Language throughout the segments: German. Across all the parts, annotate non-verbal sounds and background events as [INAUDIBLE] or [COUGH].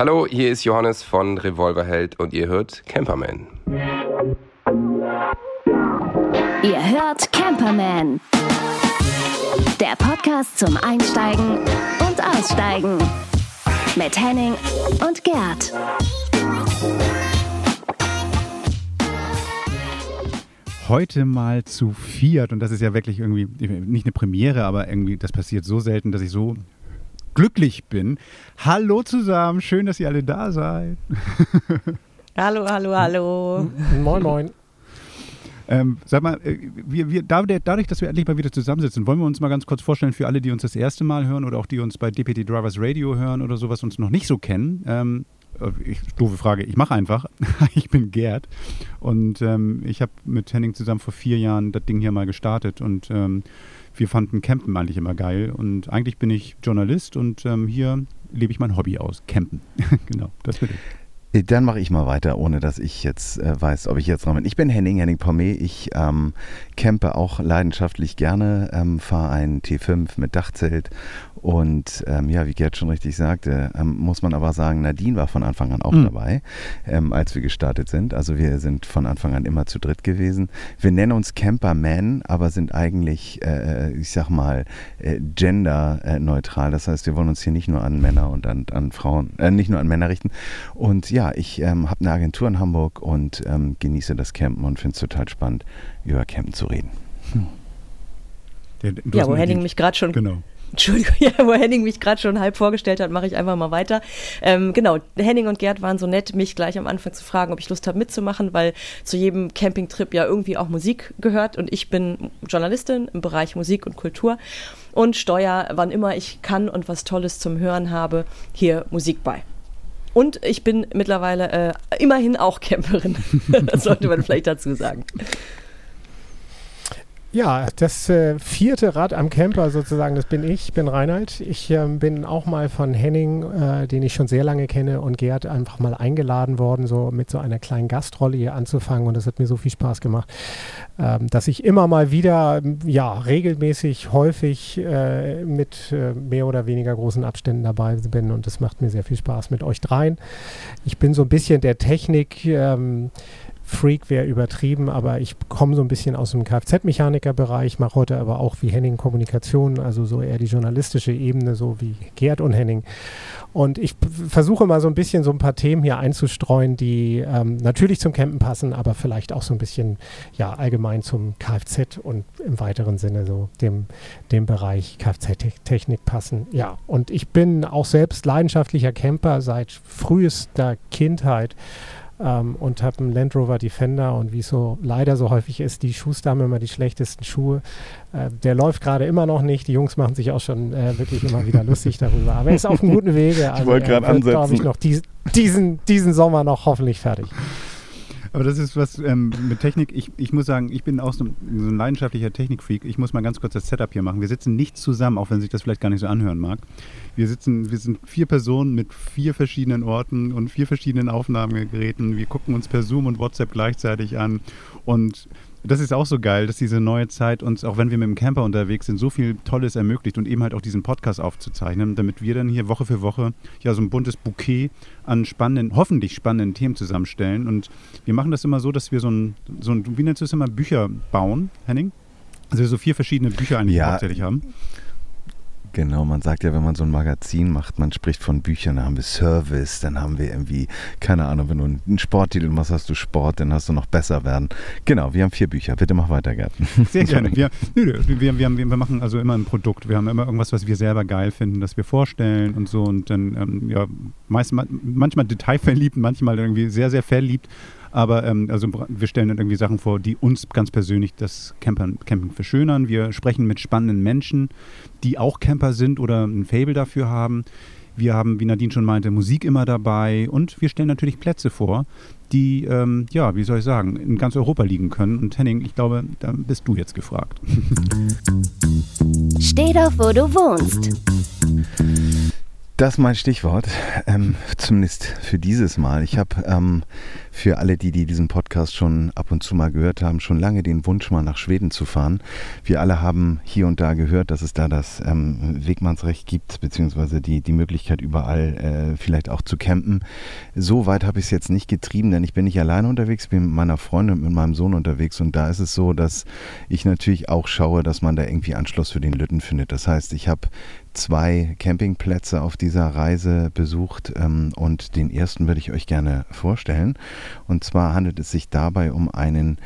Hallo, hier ist Johannes von Revolverheld und ihr hört Camperman. Ihr hört Camperman. Der Podcast zum Einsteigen und Aussteigen. Mit Henning und Gerd. Heute mal zu viert und das ist ja wirklich irgendwie nicht eine Premiere, aber irgendwie das passiert so selten, dass ich so glücklich bin. Hallo zusammen, schön, dass ihr alle da seid. [LAUGHS] hallo, hallo, hallo. Moin, moin. Ähm, sag mal, äh, wir, wir, dadurch, dass wir endlich mal wieder zusammensitzen, wollen wir uns mal ganz kurz vorstellen für alle, die uns das erste Mal hören oder auch die uns bei DPT Drivers Radio hören oder sowas uns noch nicht so kennen. Ähm, äh, ich, doofe Frage, ich mache einfach. [LAUGHS] ich bin Gerd und ähm, ich habe mit Henning zusammen vor vier Jahren das Ding hier mal gestartet und ähm, wir fanden Campen eigentlich immer geil und eigentlich bin ich Journalist und ähm, hier lebe ich mein Hobby aus, Campen. [LAUGHS] genau, das bin ich. Dann mache ich mal weiter, ohne dass ich jetzt äh, weiß, ob ich jetzt dran bin. Ich bin Henning, Henning Pommet. Ich ähm, campe auch leidenschaftlich gerne, ähm, fahre ein T5 mit Dachzelt und ähm, ja, wie Gerd schon richtig sagte, ähm, muss man aber sagen, Nadine war von Anfang an auch mhm. dabei, ähm, als wir gestartet sind. Also wir sind von Anfang an immer zu dritt gewesen. Wir nennen uns Camperman, aber sind eigentlich, äh, äh ich sag mal, äh, genderneutral. Das heißt, wir wollen uns hier nicht nur an Männer und an, an Frauen, äh, nicht nur an Männer richten. Und ja, ja, ich ähm, habe eine Agentur in Hamburg und ähm, genieße das Campen und finde es total spannend, über Campen zu reden. Hm. Ja, wo Henning mich gerade schon genau. Entschuldigung, [LAUGHS] ja, wo Henning mich gerade schon halb vorgestellt hat, mache ich einfach mal weiter. Ähm, genau, Henning und Gerd waren so nett, mich gleich am Anfang zu fragen, ob ich Lust habe mitzumachen, weil zu jedem Campingtrip ja irgendwie auch Musik gehört und ich bin Journalistin im Bereich Musik und Kultur und steuer, wann immer ich kann und was Tolles zum Hören habe, hier Musik bei. Und ich bin mittlerweile äh, immerhin auch Camperin. [LAUGHS] das sollte man vielleicht dazu sagen. Ja, das äh, vierte Rad am Camper sozusagen, das bin ich, bin Reinhard. Ich äh, bin auch mal von Henning, äh, den ich schon sehr lange kenne, und Gerd einfach mal eingeladen worden, so mit so einer kleinen Gastrolle hier anzufangen. Und das hat mir so viel Spaß gemacht, ähm, dass ich immer mal wieder, ja, regelmäßig, häufig äh, mit äh, mehr oder weniger großen Abständen dabei bin. Und das macht mir sehr viel Spaß mit euch dreien. Ich bin so ein bisschen der Technik. Ähm, Freak wäre übertrieben, aber ich komme so ein bisschen aus dem Kfz-Mechaniker-Bereich, mache heute aber auch wie Henning Kommunikation, also so eher die journalistische Ebene, so wie Gerd und Henning. Und ich versuche mal so ein bisschen so ein paar Themen hier einzustreuen, die ähm, natürlich zum Campen passen, aber vielleicht auch so ein bisschen ja allgemein zum Kfz und im weiteren Sinne so dem, dem Bereich Kfz-Technik passen. Ja, und ich bin auch selbst leidenschaftlicher Camper seit frühester Kindheit ähm, und habe einen Land Rover Defender und wie es so leider so häufig ist, die Schuster haben immer die schlechtesten Schuhe. Äh, der läuft gerade immer noch nicht. Die Jungs machen sich auch schon äh, wirklich immer wieder lustig darüber. Aber er ist auf einem guten Wege. Also ich wollte gerade ansetzen. glaube ich, noch dies, diesen, diesen Sommer noch hoffentlich fertig. Aber das ist was ähm, mit Technik. Ich, ich muss sagen, ich bin auch so, so ein leidenschaftlicher Technikfreak. Ich muss mal ganz kurz das Setup hier machen. Wir sitzen nicht zusammen, auch wenn sich das vielleicht gar nicht so anhören mag. Wir sitzen, wir sind vier Personen mit vier verschiedenen Orten und vier verschiedenen Aufnahmegeräten. Wir gucken uns per Zoom und WhatsApp gleichzeitig an und das ist auch so geil, dass diese neue Zeit uns, auch wenn wir mit dem Camper unterwegs sind, so viel Tolles ermöglicht und eben halt auch diesen Podcast aufzuzeichnen, damit wir dann hier Woche für Woche ja so ein buntes Bouquet an spannenden, hoffentlich spannenden Themen zusammenstellen. Und wir machen das immer so, dass wir so ein, so ein wie nennst du es immer, Bücher bauen, Henning? Also wir so vier verschiedene Bücher eigentlich ja, hauptsächlich haben. Genau, man sagt ja, wenn man so ein Magazin macht, man spricht von Büchern, dann haben wir Service, dann haben wir irgendwie, keine Ahnung, wenn du einen Sporttitel machst, hast du Sport, dann hast du noch besser werden. Genau, wir haben vier Bücher. Bitte mach weiter, Gerd. Sehr gerne. [LAUGHS] Wir, wir, wir, wir, wir machen also immer ein Produkt. Wir haben immer irgendwas, was wir selber geil finden, das wir vorstellen und so. Und dann, ähm, ja, meist, manchmal detailverliebt, manchmal irgendwie sehr, sehr verliebt. Aber ähm, also wir stellen dann irgendwie Sachen vor, die uns ganz persönlich das Campern, Camping verschönern. Wir sprechen mit spannenden Menschen, die auch Camper sind oder ein Fable dafür haben. Wir haben, wie Nadine schon meinte, Musik immer dabei und wir stellen natürlich Plätze vor, die, ähm, ja, wie soll ich sagen, in ganz Europa liegen können. Und Henning, ich glaube, da bist du jetzt gefragt. Steh doch, wo du wohnst. Das ist mein Stichwort, ähm, zumindest für dieses Mal. Ich habe ähm, für alle, die, die diesen Podcast schon ab und zu mal gehört haben, schon lange den Wunsch, mal nach Schweden zu fahren. Wir alle haben hier und da gehört, dass es da das ähm, Wegmannsrecht gibt, beziehungsweise die, die Möglichkeit, überall äh, vielleicht auch zu campen. So weit habe ich es jetzt nicht getrieben, denn ich bin nicht alleine unterwegs, bin mit meiner Freundin und mit meinem Sohn unterwegs und da ist es so, dass ich natürlich auch schaue, dass man da irgendwie Anschluss für den Lütten findet. Das heißt, ich habe zwei Campingplätze auf dieser Reise besucht ähm, und den ersten würde ich euch gerne vorstellen. Und zwar handelt es sich dabei um einen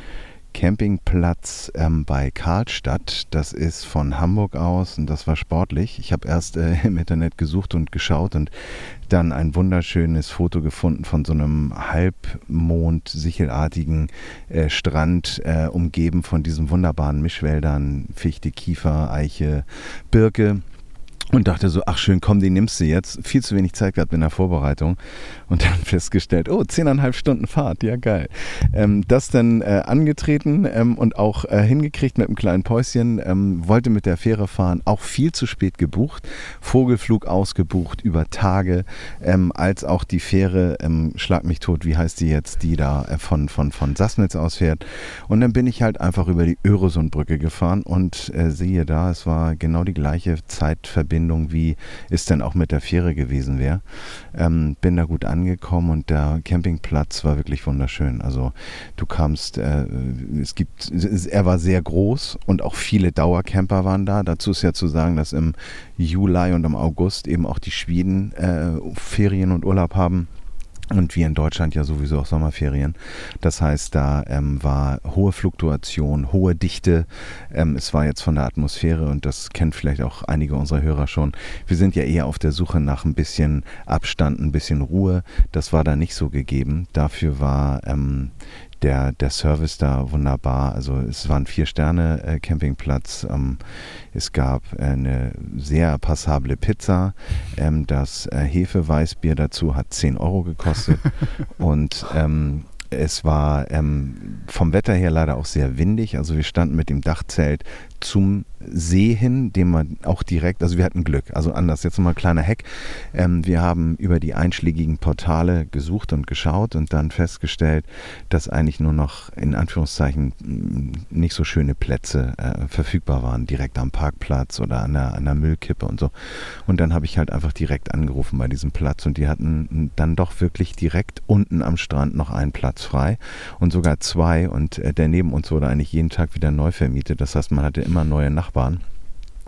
Campingplatz ähm, bei Karlstadt. Das ist von Hamburg aus und das war sportlich. Ich habe erst äh, [LAUGHS] im Internet gesucht und geschaut und dann ein wunderschönes Foto gefunden von so einem Halbmond-sichelartigen äh, Strand, äh, umgeben von diesen wunderbaren Mischwäldern, Fichte, Kiefer, Eiche, Birke und dachte so, ach schön, komm, die nimmst du jetzt. Viel zu wenig Zeit gehabt in der Vorbereitung und dann [LAUGHS] festgestellt, oh, zehneinhalb Stunden Fahrt, ja geil. Ähm, das dann äh, angetreten ähm, und auch äh, hingekriegt mit einem kleinen Päuschen, ähm, wollte mit der Fähre fahren, auch viel zu spät gebucht, Vogelflug ausgebucht über Tage, ähm, als auch die Fähre, ähm, schlag mich tot, wie heißt die jetzt, die da äh, von, von, von Sassnitz ausfährt. Und dann bin ich halt einfach über die Öresundbrücke gefahren und äh, sehe da, es war genau die gleiche Zeitverbindung Verbindung, wie es denn auch mit der Fähre gewesen wäre. Ähm, bin da gut angekommen und der Campingplatz war wirklich wunderschön. Also du kamst, äh, es gibt, er war sehr groß und auch viele Dauercamper waren da. Dazu ist ja zu sagen, dass im Juli und im August eben auch die Schweden äh, Ferien und Urlaub haben. Und wir in Deutschland ja sowieso auch Sommerferien. Das heißt, da ähm, war hohe Fluktuation, hohe Dichte. Ähm, es war jetzt von der Atmosphäre und das kennt vielleicht auch einige unserer Hörer schon. Wir sind ja eher auf der Suche nach ein bisschen Abstand, ein bisschen Ruhe. Das war da nicht so gegeben. Dafür war ähm, der, der Service da wunderbar. Also es war ein Vier-Sterne-Campingplatz. Ähm, es gab eine sehr passable Pizza. Ähm, das äh, Hefeweißbier dazu hat 10 Euro gekostet. [LAUGHS] Und ähm, es war ähm, vom Wetter her leider auch sehr windig. Also wir standen mit dem Dachzelt zum See hin, dem man auch direkt, also wir hatten Glück. Also anders, jetzt nochmal kleiner Hack. Ähm, wir haben über die einschlägigen Portale gesucht und geschaut und dann festgestellt, dass eigentlich nur noch in Anführungszeichen mm, nicht so schöne Plätze äh, verfügbar waren, direkt am Parkplatz oder an der, an der Müllkippe und so. Und dann habe ich halt einfach direkt angerufen bei diesem Platz und die hatten dann doch wirklich direkt unten am Strand noch einen Platz frei und sogar zwei und äh, der neben uns wurde eigentlich jeden Tag wieder neu vermietet. Das heißt, man hatte immer neue Nachbarn.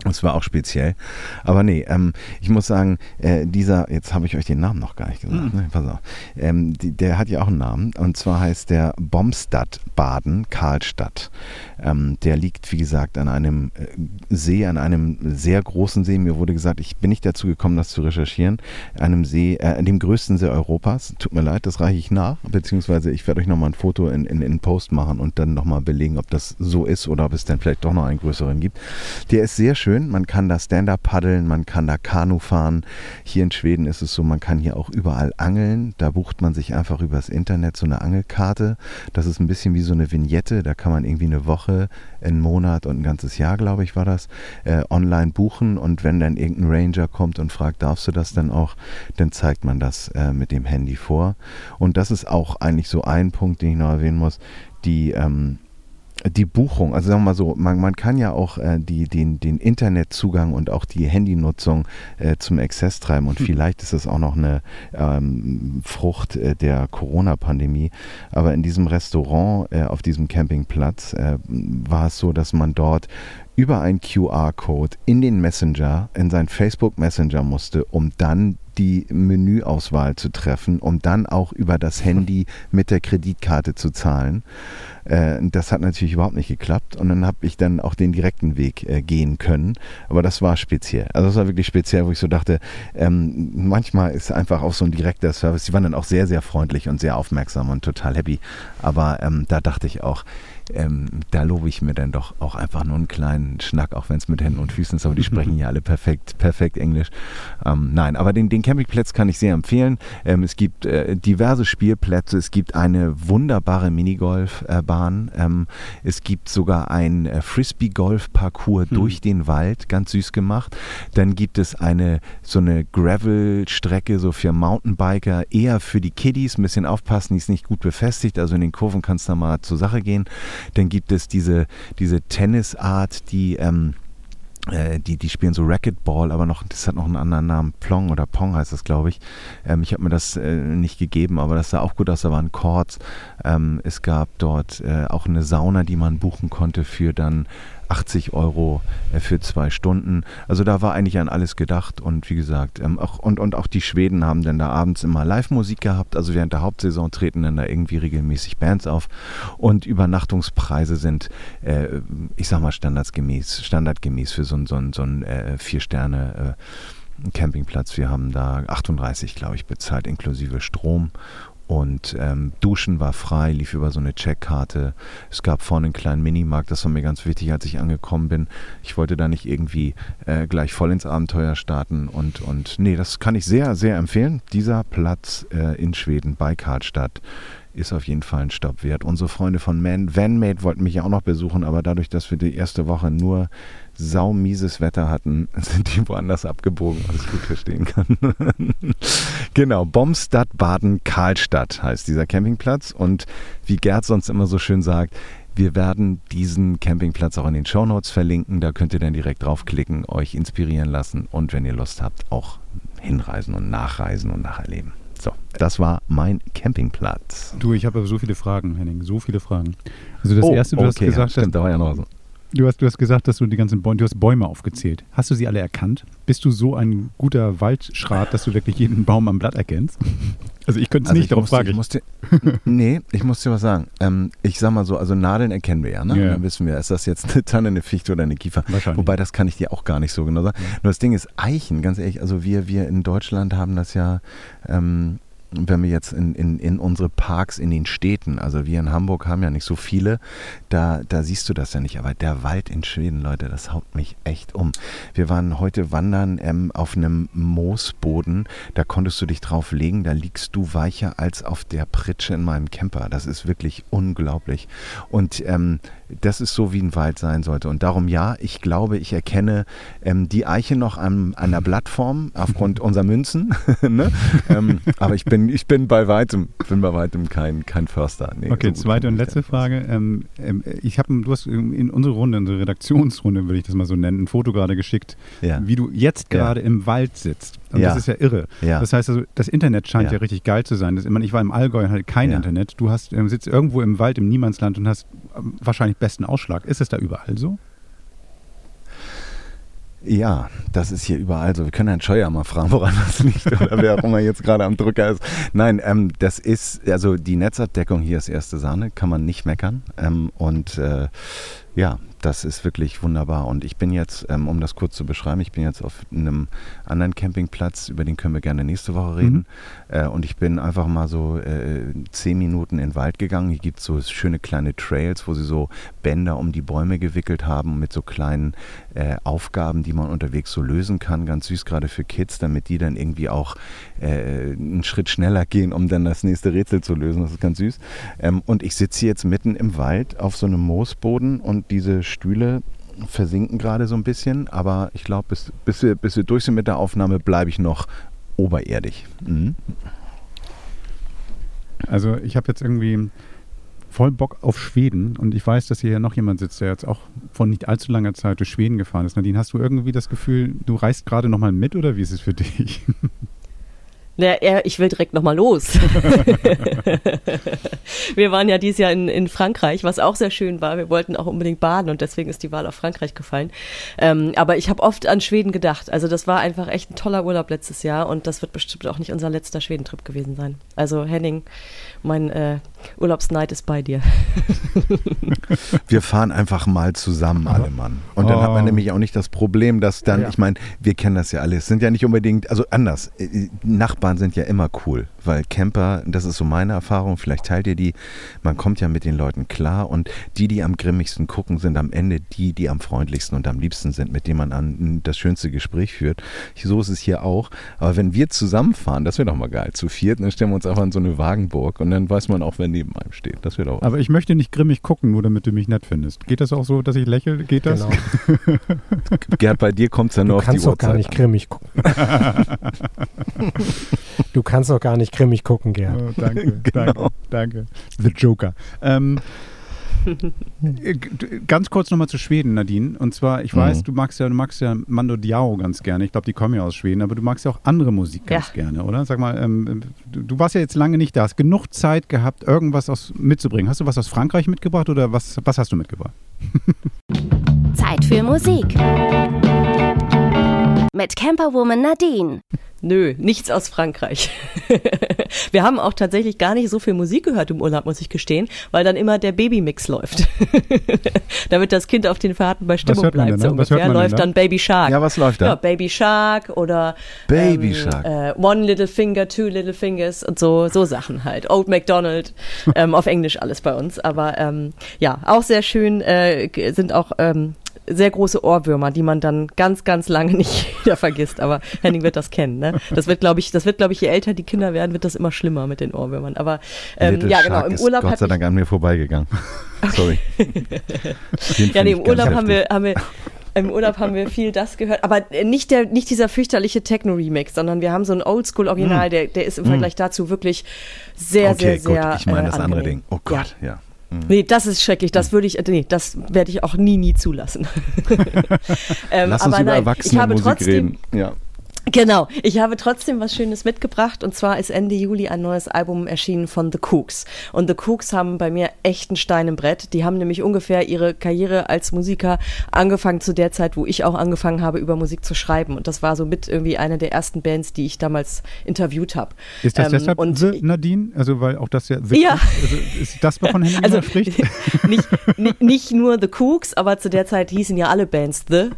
Das war auch speziell. Aber nee, ähm, ich muss sagen, äh, dieser, jetzt habe ich euch den Namen noch gar nicht gesagt, mhm. ne? pass auf. Ähm, die, der hat ja auch einen Namen und zwar heißt der Bomstadt Baden Karlstadt. Ähm, der liegt, wie gesagt, an einem äh, See, an einem sehr großen See. Mir wurde gesagt, ich bin nicht dazu gekommen, das zu recherchieren, einem See, äh, dem größten See Europas. Tut mir leid, das reiche ich nach, beziehungsweise ich werde euch nochmal ein Foto in, in, in Post machen und dann nochmal belegen, ob das so ist oder ob es dann vielleicht doch noch einen größeren gibt. Der ist sehr schön. Man kann da Stand-up paddeln, man kann da Kanu fahren. Hier in Schweden ist es so, man kann hier auch überall angeln. Da bucht man sich einfach übers Internet so eine Angelkarte. Das ist ein bisschen wie so eine Vignette. Da kann man irgendwie eine Woche, einen Monat und ein ganzes Jahr, glaube ich, war das, äh, online buchen. Und wenn dann irgendein Ranger kommt und fragt, darfst du das dann auch, dann zeigt man das äh, mit dem Handy vor. Und das ist auch eigentlich so ein Punkt, den ich noch erwähnen muss. Die ähm, die Buchung, also sagen wir mal so, man, man kann ja auch äh, die, den, den Internetzugang und auch die Handynutzung äh, zum Exzess treiben und hm. [LAUGHS] vielleicht ist das auch noch eine ähm, Frucht äh, der Corona-Pandemie. Aber in diesem Restaurant äh, auf diesem Campingplatz äh, war es so, dass man dort über einen QR-Code in den Messenger, in seinen Facebook Messenger musste, um dann die Menüauswahl zu treffen, um dann auch über das Handy mit der Kreditkarte zu zahlen. Äh, das hat natürlich überhaupt nicht geklappt und dann habe ich dann auch den direkten Weg äh, gehen können. Aber das war speziell. Also das war wirklich speziell, wo ich so dachte, ähm, manchmal ist einfach auch so ein direkter Service. Die waren dann auch sehr, sehr freundlich und sehr aufmerksam und total happy. Aber ähm, da dachte ich auch, ähm, da lobe ich mir dann doch auch einfach nur einen kleinen Schnack, auch wenn es mit Händen und Füßen ist, aber die sprechen [LAUGHS] ja alle perfekt, perfekt Englisch. Ähm, nein, aber den, den Campingplatz kann ich sehr empfehlen. Ähm, es gibt äh, diverse Spielplätze, es gibt eine wunderbare Minigolfbahn, ähm, es gibt sogar ein äh, Frisbee-Golf-Parcours Hm. durch den Wald, ganz süß gemacht. Dann gibt es eine so eine Gravel-Strecke so für Mountainbiker, eher für die Kiddies, ein bisschen aufpassen, die ist nicht gut befestigt, also in den Kurven kann es da mal zur Sache gehen. Dann gibt es diese, diese Tennisart, die ähm, äh, die, die spielen so Racquetball, aber noch, das hat noch einen anderen Namen. Plong oder Pong heißt das, glaube ich. Ähm, ich habe mir das äh, nicht gegeben, aber das sah auch gut aus. Da waren Chords. Ähm, es gab dort äh, auch eine Sauna, die man buchen konnte für dann 80 Euro äh, für zwei Stunden. Also da war eigentlich an alles gedacht und wie gesagt, ähm, auch, und, und auch die Schweden haben dann da abends immer Live-Musik gehabt. Also während der Hauptsaison treten dann da irgendwie regelmäßig Bands auf und Übernachtungspreise sind, äh, ich sag mal, standardgemäß, standardgemäß für so ein, so ein, so ein äh, Vier-Sterne- äh, Campingplatz. Wir haben da 38, glaube ich, bezahlt, inklusive Strom. Und ähm, Duschen war frei, lief über so eine Checkkarte. Es gab vorne einen kleinen Minimarkt, das war mir ganz wichtig, als ich angekommen bin. Ich wollte da nicht irgendwie äh, gleich voll ins Abenteuer starten. Und, und nee, das kann ich sehr, sehr empfehlen. Dieser Platz äh, in Schweden bei Karlstadt ist auf jeden Fall ein Stopp wert. Unsere Freunde von Man Vanmade wollten mich ja auch noch besuchen, aber dadurch, dass wir die erste Woche nur saumieses Wetter hatten, [LAUGHS] sind die woanders abgebogen, was ich gut verstehen kann. [LAUGHS] genau, Bomstadt Baden Karlstadt heißt dieser Campingplatz und wie Gerd sonst immer so schön sagt, wir werden diesen Campingplatz auch in den Shownotes verlinken, da könnt ihr dann direkt draufklicken, euch inspirieren lassen und wenn ihr Lust habt, auch hinreisen und nachreisen und nacherleben. So, das war mein Campingplatz. Du, ich habe aber so viele Fragen, Henning, so viele Fragen. Also das Oh, erste, du hast okay, gesagt, ja, stimmt, da war ja noch so. Du hast, du hast gesagt, dass du die ganzen Bäume, du hast Bäume aufgezählt. Hast du sie alle erkannt? Bist du so ein guter Waldschrat, dass du wirklich jeden Baum am Blatt erkennst? [LAUGHS] Also ich könnte es Also nicht, musste, frage ich. Musste, [LAUGHS] nee, ich muss dir was sagen. Ähm, ich sag mal so, also Nadeln erkennen wir ja, ne? Ja. Dann wissen wir, ist das jetzt eine Tanne, eine Fichte oder eine Kiefer. Wahrscheinlich. Wobei, das kann ich dir auch gar nicht so genau sagen. Nur das Ding ist Eichen, ganz ehrlich, also wir, wir in Deutschland haben das ja, ähm, wenn wir jetzt in, in, in unsere Parks in den Städten, also wir in Hamburg haben ja nicht so viele, da, da siehst du das ja nicht. Aber der Wald in Schweden, Leute, das haut mich echt um. Wir waren heute wandern ähm, auf einem Moosboden, da konntest du dich drauf legen, da liegst du weicher als auf der Pritsche in meinem Camper. Das ist wirklich unglaublich. Und ähm, das ist so, wie ein Wald sein sollte. Und darum ja, ich glaube, ich erkenne ähm, die Eiche noch an einer Blattform aufgrund [LAUGHS] unserer Münzen. [LAUGHS] ne? ähm, aber ich bin, ich bin bei weitem, bin bei weitem kein, kein Förster. Nee, Okay, so zweite und letzte. Frage. Ähm, ähm, ich habe, du hast in unsere Runde, unsere Redaktionsrunde, würde ich das mal so nennen, ein Foto gerade geschickt, Ja. wie du jetzt Ja. gerade im Wald sitzt. Und Ja. das ist ja irre. Ja. Das heißt also, das Internet scheint ja, Ja. richtig geil zu sein. Das, ich, meine, ich war im Allgäu und hatte kein. Internet. Du hast, ähm, sitzt irgendwo im Wald, im Niemandsland und hast ähm, wahrscheinlich besten Ausschlag. Ist es da überall so? Ja, das ist hier überall so. Wir können Herrn Scheuer mal fragen, woran das liegt [LAUGHS] oder wer auch immer jetzt gerade am Drücker ist. Nein, ähm, das ist, also die Netzabdeckung hier ist erste Sahne, kann man nicht meckern. Ähm, und äh, ja, das ist wirklich wunderbar. Und ich bin jetzt, ähm, um das kurz zu beschreiben, ich bin jetzt auf einem anderen Campingplatz, über den können wir gerne nächste Woche reden. Äh, und ich bin einfach mal so äh, zehn Minuten in den Wald gegangen. Hier gibt es so schöne kleine Trails, wo sie so Bänder um die Bäume gewickelt haben mit so kleinen äh, Aufgaben, die man unterwegs so lösen kann. Ganz süß, gerade für Kids, damit die dann irgendwie auch äh, einen Schritt schneller gehen, um dann das nächste Rätsel zu lösen. Das ist ganz süß. Ähm, und ich sitze jetzt mitten im Wald auf so einem Moosboden und diese Stühle versinken gerade so ein bisschen, aber ich glaube, bis, bis, wir, bis wir durch sind mit der Aufnahme, bleibe ich noch oberirdig. Mhm. Also ich habe jetzt irgendwie voll Bock auf Schweden und ich weiß, dass hier noch jemand sitzt, der jetzt auch von nicht allzu langer Zeit durch Schweden gefahren ist. Nadine, hast du irgendwie das Gefühl, du reist gerade nochmal mit oder wie ist es für dich? [LAUGHS] Na, er, ich will direkt nochmal los. [LAUGHS] wir waren ja dieses Jahr in, in Frankreich, was auch sehr schön war. Wir wollten auch unbedingt baden und deswegen ist die Wahl auf Frankreich gefallen. Ähm, aber ich habe oft an Schweden gedacht. Also das war einfach echt ein toller Urlaub letztes Jahr und das wird bestimmt auch nicht unser letzter Schwedentrip gewesen sein. Also Henning, mein äh, Urlaubsneid ist bei dir. [LAUGHS] Wir fahren einfach mal zusammen alle, Mann. Und dann Oh. hat man nämlich auch nicht das Problem, dass dann, Ja. ich meine, wir kennen das ja alle, es sind ja nicht unbedingt, also anders, äh, Nachbarn sind ja immer cool. Weil Camper, das ist so meine Erfahrung, vielleicht teilt ihr die, man kommt ja mit den Leuten klar und die, die am grimmigsten gucken, sind am Ende die, die am freundlichsten und am liebsten sind, mit denen man an das schönste Gespräch führt. So ist es hier auch. Aber wenn wir zusammenfahren, das wäre doch mal geil. Zu viert, dann stellen wir uns einfach in so eine Wagenburg und dann weiß man auch, wer neben einem steht. Das wäre doch Aber ich möchte nicht grimmig gucken, nur damit du mich nett findest. Geht das auch so, dass ich lächle? Geht das? Genau. [LAUGHS] Gerd, bei dir kommt es ja nur Du auf die kannst doch Uhrzeit gar nicht grimmig gucken. [LAUGHS] du kannst doch gar nicht grimmig gucken, Gerd. Oh, danke, [LAUGHS] danke, danke. The Joker. Ähm, äh, [LAUGHS] ganz kurz nochmal zu Schweden, Nadine. Und zwar, ich weiß, Mhm. du magst ja, du magst ja Mando Diao ganz gerne. Ich glaube, die kommen ja aus Schweden, aber du magst ja auch andere Musik ganz Ja. gerne, oder? Sag mal, ähm, du, du warst ja jetzt lange nicht da, hast genug Zeit gehabt, irgendwas aus, mitzubringen. Hast du was aus Frankreich mitgebracht oder was, was hast du mitgebracht? Zeit für Musik. Mit Camperwoman Nadine. Nö, nichts aus Frankreich. [LAUGHS] Wir haben auch tatsächlich gar nicht so viel Musik gehört im Urlaub, muss ich gestehen, weil dann immer der Babymix läuft. [LAUGHS] Damit das Kind auf den Fahrten bei Stimmung hört man bleibt. denn So da? Was hört ungefähr man denn läuft da? dann Baby Shark. Ja, was läuft da? Ja, Baby Shark oder Baby ähm, Shark. Äh, One Little Finger, Two Little Fingers und so, so Sachen halt. Old MacDonald, [LAUGHS] ähm, auf Englisch alles bei uns. Aber ähm, ja, auch sehr schön äh, sind auch ähm, sehr große Ohrwürmer, die man dann ganz, ganz lange [LAUGHS] nicht wieder vergisst. Aber Henning wird das kennen. Ne? Das wird, glaube ich, das wird, glaube ich, je älter die Kinder werden, wird das immer schlimmer mit den Ohrwürmern. Aber ähm, Little ja, genau. Im ist Urlaub Gott hat sei Dank an mir vorbeigegangen. [LAUGHS] [LAUGHS] Sorry. Ja, nee, im Urlaub haben wir, haben wir im Urlaub haben wir viel das gehört, aber äh, nicht der, nicht dieser fürchterliche Techno-Remix, sondern wir haben so ein Oldschool-Original, der, der ist im Vergleich dazu wirklich sehr, okay, sehr, sehr. gut. Ich meine äh, das andere angenehm. Ding. Oh Gott, ja. Hm. Nee, das ist schrecklich. Das würde ich, äh, nee, das werde ich auch nie, nie zulassen. [LAUGHS] [LAUGHS] ähm, Lass uns aber über nein, ich habe Erwachsenenmusik trotzdem, reden. Ja. Genau, ich habe trotzdem was Schönes mitgebracht und zwar ist Ende Juli ein neues Album erschienen von The Cooks. Und The Cooks haben bei mir echt einen Stein im Brett. Die haben nämlich ungefähr ihre Karriere als Musiker angefangen zu der Zeit, wo ich auch angefangen habe, über Musik zu schreiben. Und das war so mit irgendwie eine der ersten Bands, die ich damals interviewt habe. Ist das Ähm, deshalb und The Nadine? Also, weil auch das ja The Ja. Cooks- Also, ist das, wovon Henning Also spricht? [LAUGHS] nicht, nicht, nicht nur The Cooks, aber zu der Zeit hießen ja alle Bands The.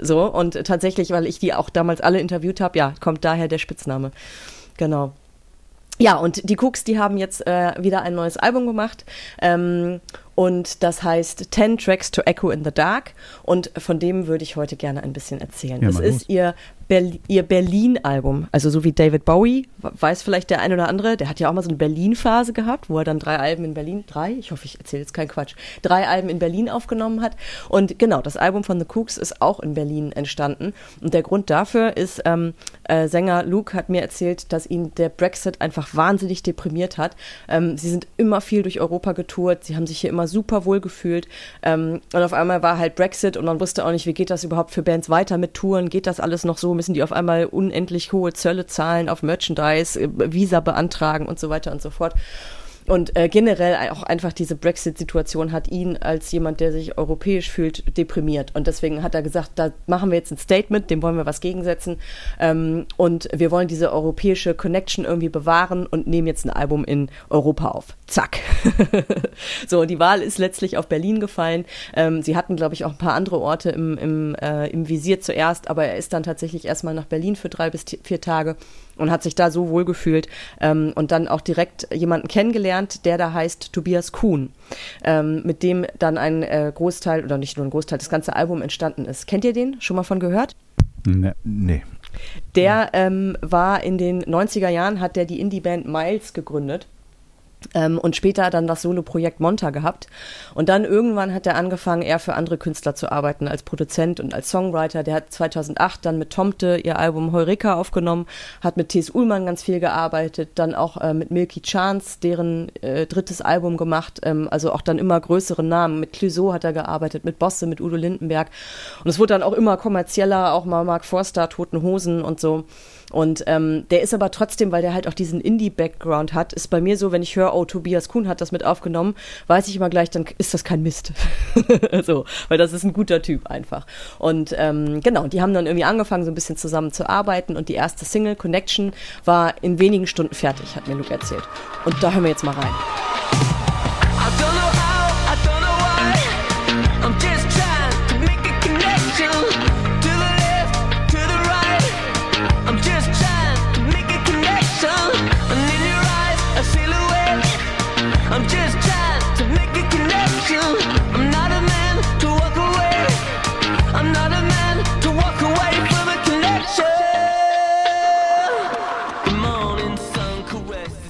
So, und tatsächlich, weil ich die auch damals alle interviewt habe, ja, kommt daher der Spitzname. Genau. Ja, und die Cooks, die haben jetzt äh, wieder ein neues Album gemacht. Ähm, und das heißt 10 Tracks to Echo in the Dark. Und von dem würde ich heute gerne ein bisschen erzählen. Ja, es ist los. ihr, Berl ihr Berlin-Album. Also so wie David Bowie, weiß vielleicht der ein oder andere, der hat ja auch mal so eine Berlin-Phase gehabt, wo er dann drei Alben in Berlin, drei, ich hoffe, ich erzähle jetzt keinen Quatsch, drei Alben in Berlin aufgenommen hat. Und genau, das Album von The Cooks ist auch in Berlin entstanden. Und der Grund dafür ist, ähm, äh, Sänger Luke hat mir erzählt, dass ihn der Brexit einfach wahnsinnig deprimiert hat. Ähm, sie sind immer viel durch Europa getourt, sie haben sich hier immer super wohl gefühlt. Ähm, und auf einmal war halt Brexit und man wusste auch nicht, wie geht das überhaupt für Bands weiter mit Touren? Geht das alles noch so? Müssen die auf einmal unendlich hohe Zölle zahlen auf Merchandise, äh, Visa beantragen und so weiter und so fort? Und äh, generell auch einfach diese Brexit-Situation hat ihn als jemand, der sich europäisch fühlt, deprimiert. Und deswegen hat er gesagt, da machen wir jetzt ein Statement, dem wollen wir was gegensetzen. Ähm, und wir wollen diese europäische Connection irgendwie bewahren und nehmen jetzt ein Album in Europa auf. Zack. [LAUGHS] so, die Wahl ist letztlich auf Berlin gefallen. Ähm, sie hatten, glaube ich, auch ein paar andere Orte im, im, äh, im Visier zuerst, aber er ist dann tatsächlich erstmal nach Berlin für drei bis vier Tage und hat sich da so wohl gefühlt ähm, und dann auch direkt jemanden kennengelernt, der da heißt Tobias Kuhn, ähm, mit dem dann ein äh, Großteil oder nicht nur ein Großteil, das ganze Album entstanden ist. Kennt ihr den? Schon mal von gehört? Ne. Nee. Der ähm, war in den 90er Jahren, hat der die Indie-Band Miles gegründet. Ähm, und später dann das Solo-Projekt Monta gehabt. Und dann irgendwann hat er angefangen, eher für andere Künstler zu arbeiten, als Produzent und als Songwriter. Der hat 2008 dann mit Tomte ihr Album Heureka aufgenommen, hat mit T.S. Ullmann ganz viel gearbeitet, dann auch äh, mit Milky Chance, deren äh, drittes Album gemacht, ähm, also auch dann immer größere Namen. Mit Clouseau hat er gearbeitet, mit Bosse, mit Udo Lindenberg. Und es wurde dann auch immer kommerzieller, auch mal Mark Forster, Toten Hosen und so. Und ähm, der ist aber trotzdem, weil der halt auch diesen Indie-Background hat, ist bei mir so, wenn ich höre, oh, Tobias Kuhn hat das mit aufgenommen, weiß ich immer gleich, dann ist das kein Mist. [LAUGHS] so, weil das ist ein guter Typ einfach. Und ähm, genau, die haben dann irgendwie angefangen, so ein bisschen zusammen zu arbeiten und die erste Single, Connection, war in wenigen Stunden fertig, hat mir Luke erzählt. Und da hören wir jetzt mal rein.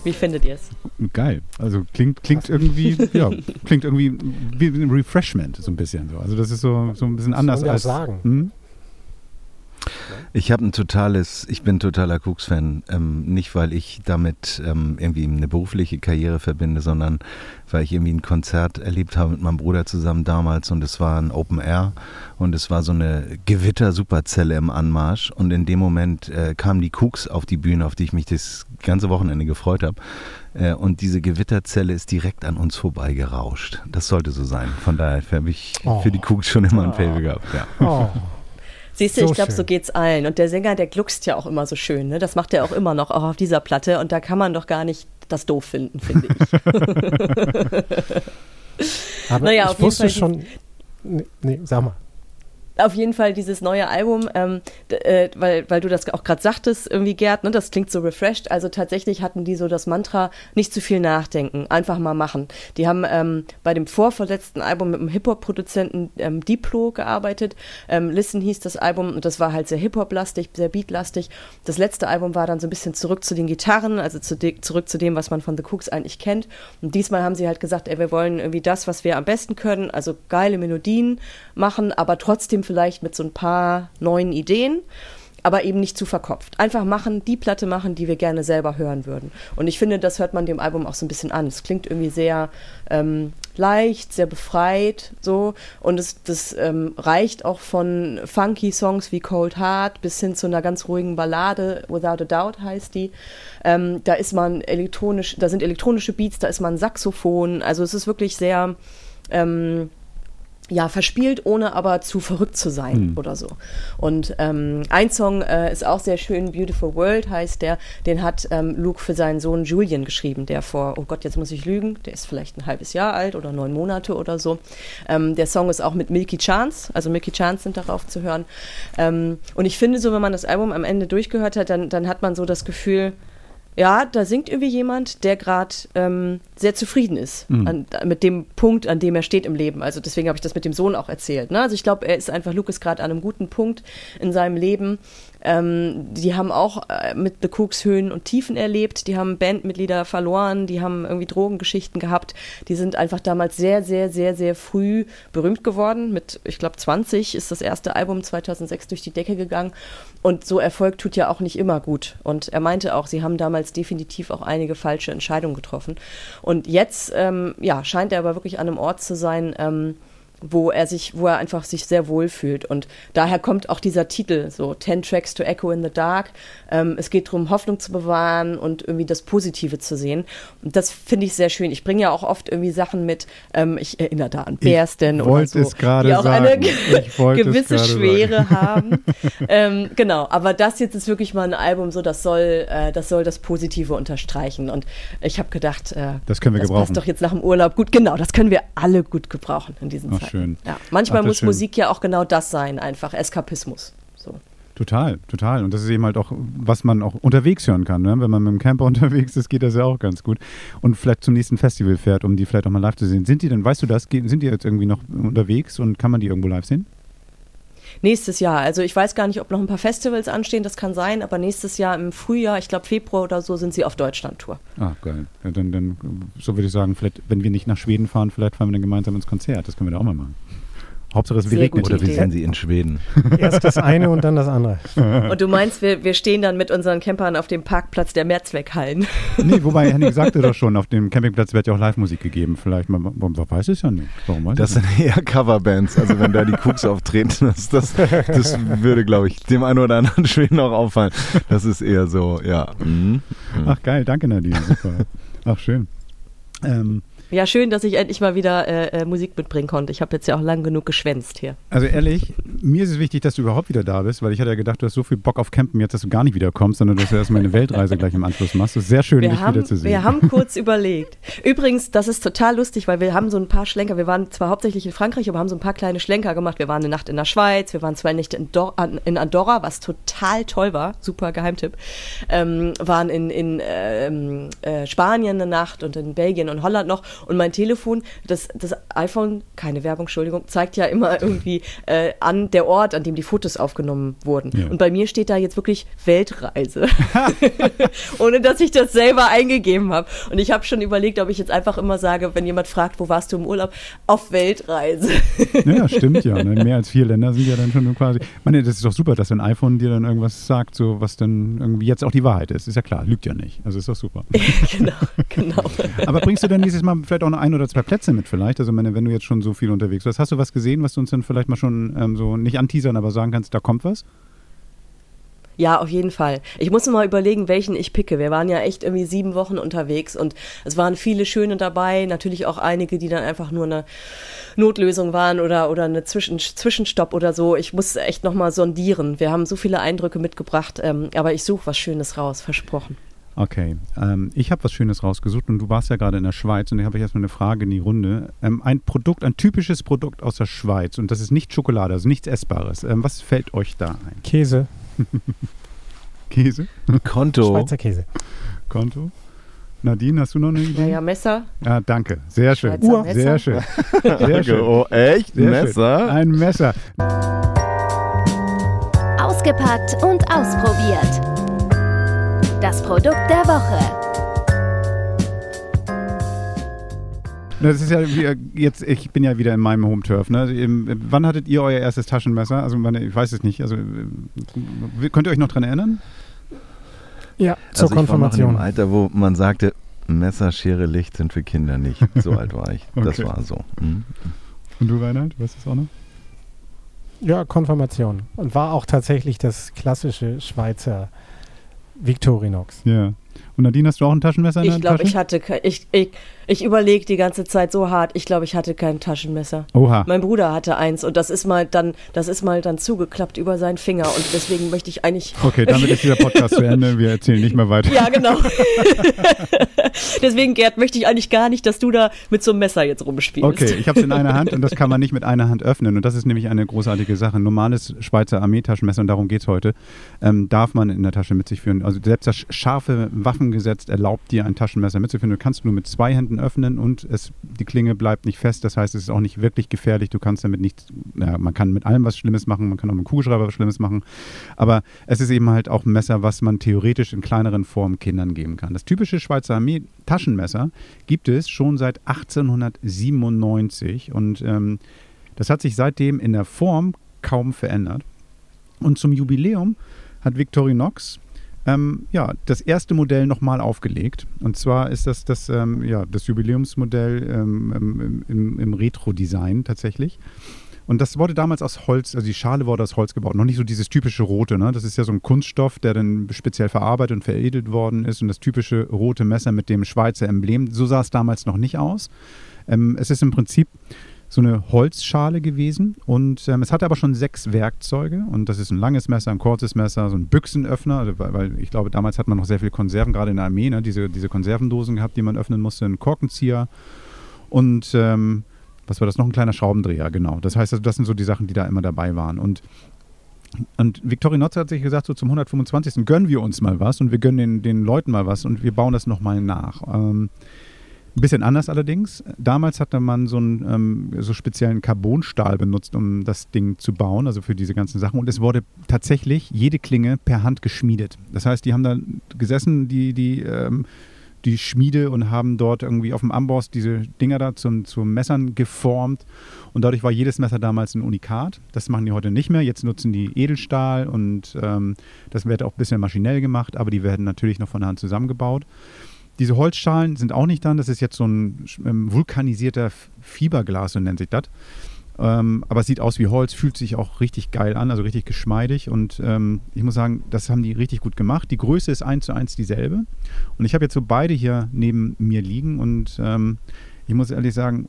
Wie findet ihr es? Geil. Also klingt, klingt irgendwie, ja, [LAUGHS] klingt irgendwie wie ein Refreshment, so ein bisschen so. Also das ist so, so ein bisschen anders als. sagen. Hm? Ich habe ein totales, ich bin totaler Cooks-Fan. Ähm, nicht, weil ich damit ähm, irgendwie eine berufliche Karriere verbinde, sondern weil ich irgendwie ein Konzert erlebt habe mit meinem Bruder zusammen damals und es war ein Open Air und es war so eine Gewitter-Superzelle im Anmarsch und in dem Moment äh, kamen die Cooks auf die Bühne, auf die ich mich das ganze Wochenende gefreut habe. Äh, und diese Gewitterzelle ist direkt an uns vorbei gerauscht. Das sollte so sein. Von daher habe ich Oh. für die Cooks schon immer ein Fable gehabt. Ja. Oh, Siehst du, So ich glaube, so geht's allen. Und der Sänger, der gluckst ja auch immer so schön. Ne? Das macht er auch immer noch, auch auf dieser Platte. Und da kann man doch gar nicht das doof finden, finde ich. [LAUGHS] aber Naja, auf ich wusste Fall schon. Nee, nee, sag mal. Auf jeden Fall dieses neue Album, ähm, äh, weil, weil du das auch gerade sagtest, irgendwie Gerd, ne, das klingt so refreshed. Also tatsächlich hatten die so das Mantra, nicht zu viel nachdenken, einfach mal machen. Die haben ähm, bei dem vorverletzten Album mit dem Hip-Hop-Produzenten ähm, Diplo gearbeitet. Ähm, Listen hieß das Album und das war halt sehr Hip-Hop-lastig, sehr Beat-lastig. Das letzte Album war dann so ein bisschen zurück zu den Gitarren, also zu zurück zu dem, was man von The Cooks eigentlich kennt. Und diesmal haben sie halt gesagt, ey, wir wollen irgendwie das, was wir am besten können, also geile Melodien machen, aber trotzdem vielleicht mit so ein paar neuen Ideen, aber eben nicht zu verkopft. Einfach machen, die Platte machen, die wir gerne selber hören würden. Und ich finde, das hört man dem Album auch so ein bisschen an. Es klingt irgendwie sehr ähm, leicht, sehr befreit, so. Und es, das ähm, reicht auch von funky Songs wie Cold Heart bis hin zu einer ganz ruhigen Ballade, Without a Doubt heißt die. Ähm, da ist man elektronisch, da sind elektronische Beats, da ist man Saxophon. Also es ist wirklich sehr ähm, ja, verspielt, ohne aber zu verrückt zu sein oder so. Und ähm, ein Song äh, ist auch sehr schön, Beautiful World heißt der, den hat ähm, Luke für seinen Sohn Julian geschrieben, der vor, oh Gott, jetzt muss ich lügen, der ist vielleicht ein halbes Jahr alt oder neun Monate oder so. Ähm, der Song ist auch mit Milky Chance, also Milky Chance sind darauf zu hören. Ähm, und ich finde so, wenn man das Album am Ende durchgehört hat, dann, dann hat man so das Gefühl, ja, da singt irgendwie jemand, der gerade ähm, sehr zufrieden ist an, mit dem Punkt, an dem er steht im Leben. Also deswegen habe ich das mit dem Sohn auch erzählt. Ne? Also ich glaube, er ist einfach, Luke ist gerade an einem guten Punkt in seinem Leben. Ähm, die haben auch äh, mit The Cooks Höhen und Tiefen erlebt. Die haben Bandmitglieder verloren, die haben irgendwie Drogengeschichten gehabt. Die sind einfach damals sehr, sehr, sehr, sehr früh berühmt geworden. Mit, ich glaube, 20 ist das erste Album 2006 durch die Decke gegangen. Und so Erfolg tut ja auch nicht immer gut. Und er meinte auch, sie haben damals definitiv auch einige falsche Entscheidungen getroffen. Und jetzt, ähm, ja, scheint er aber wirklich an einem Ort zu sein, ähm, wo er sich, wo er einfach sich sehr wohl fühlt. Und daher kommt auch dieser Titel, so Ten Tracks to Echo in the Dark. Ähm, es geht darum, Hoffnung zu bewahren und irgendwie das Positive zu sehen. Und das finde ich sehr schön. Ich bringe ja auch oft irgendwie Sachen mit, ähm, ich erinnere da an Bärsten oder so, es gerade die auch eine sagen. Es gewisse Schwere haben. ähm, genau, aber das jetzt ist wirklich mal ein Album, so das soll, äh, das soll das Positive unterstreichen. Und ich habe gedacht, äh, Das können wir das gebrauchen. passt doch jetzt nach dem Urlaub gut. Genau, das können wir alle gut gebrauchen in diesen Ach, Zeiten. Schön. Ja, manchmal Ach, muss schön. Musik ja auch genau das sein, einfach Eskapismus. So. Total, total. Und das ist eben halt auch, was man auch unterwegs hören kann. Ne? Wenn man mit dem Camper [LAUGHS] unterwegs ist, geht das ja auch ganz gut. Und vielleicht zum nächsten Festival fährt, um die vielleicht auch mal live zu sehen. Sind die denn, weißt du das, sind die jetzt irgendwie noch unterwegs und kann man die irgendwo live sehen? Nächstes Jahr, also ich weiß gar nicht, ob noch ein paar Festivals anstehen, das kann sein, aber nächstes Jahr im Frühjahr, ich glaube Februar oder so, sind sie auf Deutschland-Tour. Ah, geil. Ja, dann, dann, so würde ich sagen, vielleicht, wenn wir nicht nach Schweden fahren, vielleicht fahren wir dann gemeinsam ins Konzert. Das können wir da auch mal machen. Hauptsache es regnet. Oder wie sind sie in Schweden? [LAUGHS] Erst das eine und dann das andere. [LAUGHS] Und du meinst, wir, wir stehen dann mit unseren Campern auf dem Parkplatz der Mehrzweckhallen. [LAUGHS] Nee, wobei Henning sagte doch schon, auf dem Campingplatz wird ja auch Live-Musik gegeben. Vielleicht, man, man weiß es ja nicht. Warum weiß Das sind eher Coverbands. Also wenn da die Cooks auftreten, das, das, das würde, glaube ich, dem einen oder anderen Schweden auch auffallen. Das ist eher so, ja. Mhm. nicht? Ach geil, danke Nadine. Super. Ach schön. Ähm, Ja, schön, dass ich endlich mal wieder äh, äh, Musik mitbringen konnte. Ich habe jetzt ja auch lang genug geschwänzt hier. Also ehrlich, mir ist es wichtig, dass du überhaupt wieder da bist, weil ich hatte ja gedacht, du hast so viel Bock auf Campen jetzt, dass du gar nicht wiederkommst, sondern dass du erstmal eine Weltreise gleich im Anschluss machst. Das ist sehr schön, Wir dich haben, wiederzusehen. wir haben kurz überlegt. Übrigens, das ist total lustig, weil wir haben so ein paar Schlenker. Wir waren zwar hauptsächlich in Frankreich, aber haben so ein paar kleine Schlenker gemacht. Wir waren eine Nacht in der Schweiz, wir waren zwei Nächte in, Dor an- in Andorra, was total toll war. Super Geheimtipp. Ähm, waren in, in ähm, äh, Spanien eine Nacht und in Belgien und Holland noch. Und mein Telefon, das, das iPhone, keine Werbung, Entschuldigung, zeigt ja immer [LAUGHS] irgendwie äh, an der Ort, an dem die Fotos aufgenommen wurden. Ja. Und bei mir steht da jetzt wirklich Weltreise. [LAUGHS] [LAUGHS] Ohne dass ich das selber eingegeben habe. Und ich habe schon überlegt, ob ich jetzt einfach immer sage, wenn jemand fragt, wo warst du im Urlaub, auf Weltreise. Ja, stimmt ja. Ne? Mehr als vier Länder sind ja dann schon quasi. Ich meine, das ist doch super, dass ein iPhone dir dann irgendwas sagt, so was dann irgendwie jetzt auch die Wahrheit ist. Ist ja klar, lügt ja nicht. Also ist doch super. genau, genau. Aber bringst du denn dieses Mal vielleicht auch noch ein oder zwei Plätze mit vielleicht? Also meine, wenn du jetzt schon so viel unterwegs warst, hast du was gesehen, was du uns dann vielleicht mal schon ähm, so nicht anteasern, aber sagen kannst, da kommt was? Ja, auf jeden Fall. Ich muss mal überlegen, welchen ich picke. Wir waren ja echt irgendwie sieben Wochen unterwegs und es waren viele schöne dabei. Natürlich auch einige, die dann einfach nur eine Notlösung waren oder, oder eine Zwischen, Zwischenstopp oder so. Ich muss echt nochmal sondieren. Wir haben so viele Eindrücke mitgebracht, ähm, aber ich suche was Schönes raus, versprochen. Okay, ähm, ich habe was Schönes rausgesucht und du warst ja gerade in der Schweiz und da habe ich erstmal eine Frage in die Runde. Ähm, ein Produkt, ein typisches Produkt aus der Schweiz und das ist nicht Schokolade, also nichts Essbares. Ähm, was fällt euch da ein? Käse, [LAUGHS] Käse? Konto. Schweizer Käse. Konto? Nadine, hast du noch eine Idee? Naja, Messer. Ja, danke. Sehr schön. Schweizer Uhr. Sehr schön. [LAUGHS] Sehr schön. Oh, echt? Sehr Messer? Schön. Ein Messer. Ausgepackt und ausprobiert. Das Produkt der Woche. Das ist ja wie, jetzt, ich bin ja wieder in meinem Home Turf. Ne? Im- Wann hattet ihr euer erstes Taschenmesser? Also wann, ich weiß es nicht. Also äh, könnt ihr euch noch dran erinnern? Ja, zur also ich war noch in Konfirmation. dem Alter, wo man sagte, Messer, Schere, Licht sind für Kinder nicht. So alt war ich. [LAUGHS] Das Okay. war so. Mhm. Und du, Reinhard, weißt du es auch noch? Ja, Konfirmation. Und war auch tatsächlich das klassische Schweizer Victorinox. Ja. Und Nadine, hast du auch ein Taschenmesser in Ich der glaube, Tasche? ich hatte kein, ich, ich, ich überlege die ganze Zeit so hart. Ich glaube, ich hatte kein Taschenmesser. Oha. Mein Bruder hatte eins und das ist mal dann, das ist mal dann zugeklappt über seinen Finger und deswegen möchte ich eigentlich. Okay, damit ist dieser Podcast zu Ende. Wir erzählen nicht mehr weiter. Ja, genau. [LAUGHS] deswegen, Gerd, möchte ich eigentlich gar nicht, dass du da mit so einem Messer jetzt rumspielst. Okay, ich habe es in einer Hand und das kann man nicht mit einer Hand öffnen. Und das ist nämlich eine großartige Sache. Ein normales Schweizer Armeetaschenmesser, und darum geht es heute, ähm, darf man in der Tasche mit sich führen. Also selbst das scharfe Waffengesetz erlaubt dir, ein Taschenmesser mitzuführen. Du kannst nur mit zwei Händen öffnen und es, die Klinge bleibt nicht fest. Das heißt, es ist auch nicht wirklich gefährlich. Du kannst damit nicht, ja, man kann mit allem was Schlimmes machen, man kann auch mit dem Kugelschreiber was Schlimmes machen. Aber es ist eben halt auch ein Messer, was man theoretisch in kleineren Formen Kindern geben kann. Das typische Schweizer Armee-Taschenmesser gibt es schon seit 1897 und ähm, das hat sich seitdem in der Form kaum verändert. Und zum Jubiläum hat Victorinox ähm, ja, das erste Modell nochmal aufgelegt. Und zwar ist das das, ähm, ja, das Jubiläumsmodell ähm, im, im, im Retro-Design tatsächlich. Und das wurde damals aus Holz, also die Schale wurde aus Holz gebaut. Noch nicht so dieses typische Rote, ne? Das ist ja so ein Kunststoff, der dann speziell verarbeitet und veredelt worden ist. Und das typische rote Messer mit dem Schweizer Emblem, so sah es damals noch nicht aus. Ähm, es ist im Prinzip so eine Holzschale gewesen und ähm, es hatte aber schon sechs Werkzeuge und das ist ein langes Messer, ein kurzes Messer, so ein Büchsenöffner, also, weil, ich glaube, damals hat man noch sehr viel Konserven, gerade in der Armee, ne? diese, diese Konservendosen gehabt, die man öffnen musste, ein Korkenzieher und ähm, was war das noch, ein kleiner Schraubendreher, genau. Das heißt, also, das sind so die Sachen, die da immer dabei waren und und Victorinox hat sich gesagt, so zum 125. gönnen wir uns mal was und wir gönnen den, den Leuten mal was und wir bauen das nochmal nach. Ähm, ein bisschen anders allerdings. Damals hatte man so einen ähm, so speziellen Carbonstahl benutzt, um das Ding zu bauen, also für diese ganzen Sachen. Und es wurde tatsächlich jede Klinge per Hand geschmiedet. Das heißt, die haben da gesessen, die, die, ähm, die Schmiede und haben dort irgendwie auf dem Amboss diese Dinger da zum, zu Messern geformt. Und dadurch war jedes Messer damals ein Unikat. Das machen die heute nicht mehr. Jetzt nutzen die Edelstahl und ähm, das wird auch ein bisschen maschinell gemacht, aber die werden natürlich noch von der Hand zusammengebaut. Diese Holzschalen sind auch nicht dann. Das ist jetzt so ein ähm, vulkanisierter F- Fiberglas, so nennt sich das. Ähm, aber es sieht aus wie Holz, fühlt sich auch richtig geil an, also richtig geschmeidig. Und ähm, ich muss sagen, das haben die richtig gut gemacht. Die Größe ist eins zu eins dieselbe. Und ich habe jetzt so beide hier neben mir liegen und ähm, ich muss ehrlich sagen,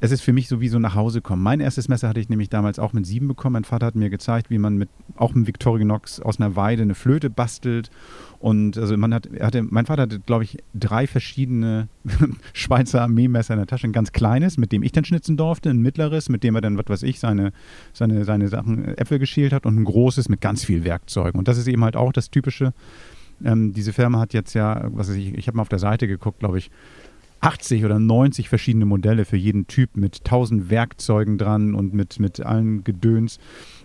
es ist für mich so wie so nach Hause kommen. Mein erstes Messer hatte ich nämlich damals auch mit sieben bekommen. Mein Vater hat mir gezeigt, wie man mit auch mit Victorinox aus einer Weide eine Flöte bastelt. Und also man hat, hatte, mein Vater hatte, glaube ich, drei verschiedene [LAUGHS] Schweizer Armeemesser in der Tasche. Ein ganz kleines, mit dem ich dann schnitzen durfte, ein mittleres, mit dem er dann, was weiß ich, seine, seine, seine Sachen, äh, Äpfel geschält hat und ein großes mit ganz viel Werkzeugen. Und das ist eben halt auch das Typische. Ähm, diese Firma hat jetzt ja, was weiß ich, ich habe mal auf der Seite geguckt, glaube ich, 80 oder 90 verschiedene Modelle für jeden Typ mit 1000 Werkzeugen dran und mit, mit allen Gedöns.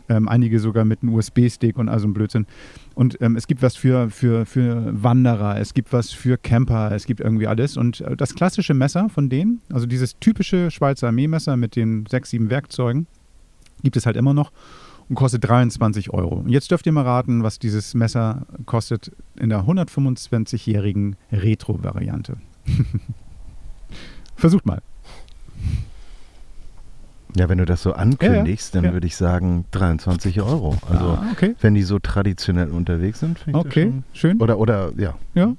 Ähm, einige sogar mit einem USB-Stick und all so ein Blödsinn. Und ähm, es gibt was für, für, für Wanderer, es gibt was für Camper, es gibt irgendwie alles. Und äh, das klassische Messer von denen, also dieses typische Schweizer Armeemesser mit den sechs, sieben Werkzeugen, gibt es halt immer noch und kostet 23 Euro. Und jetzt dürft ihr mal raten, was dieses Messer kostet in der 125-jährigen Retro-Variante. [LAUGHS] Versucht mal. Ja, wenn du das so ankündigst, dann ja. würde ich sagen 23 Euro. Also ah, okay. wenn die so traditionell unterwegs sind, finde ich Okay, das schon. schön. Oder, oder, ja. ja.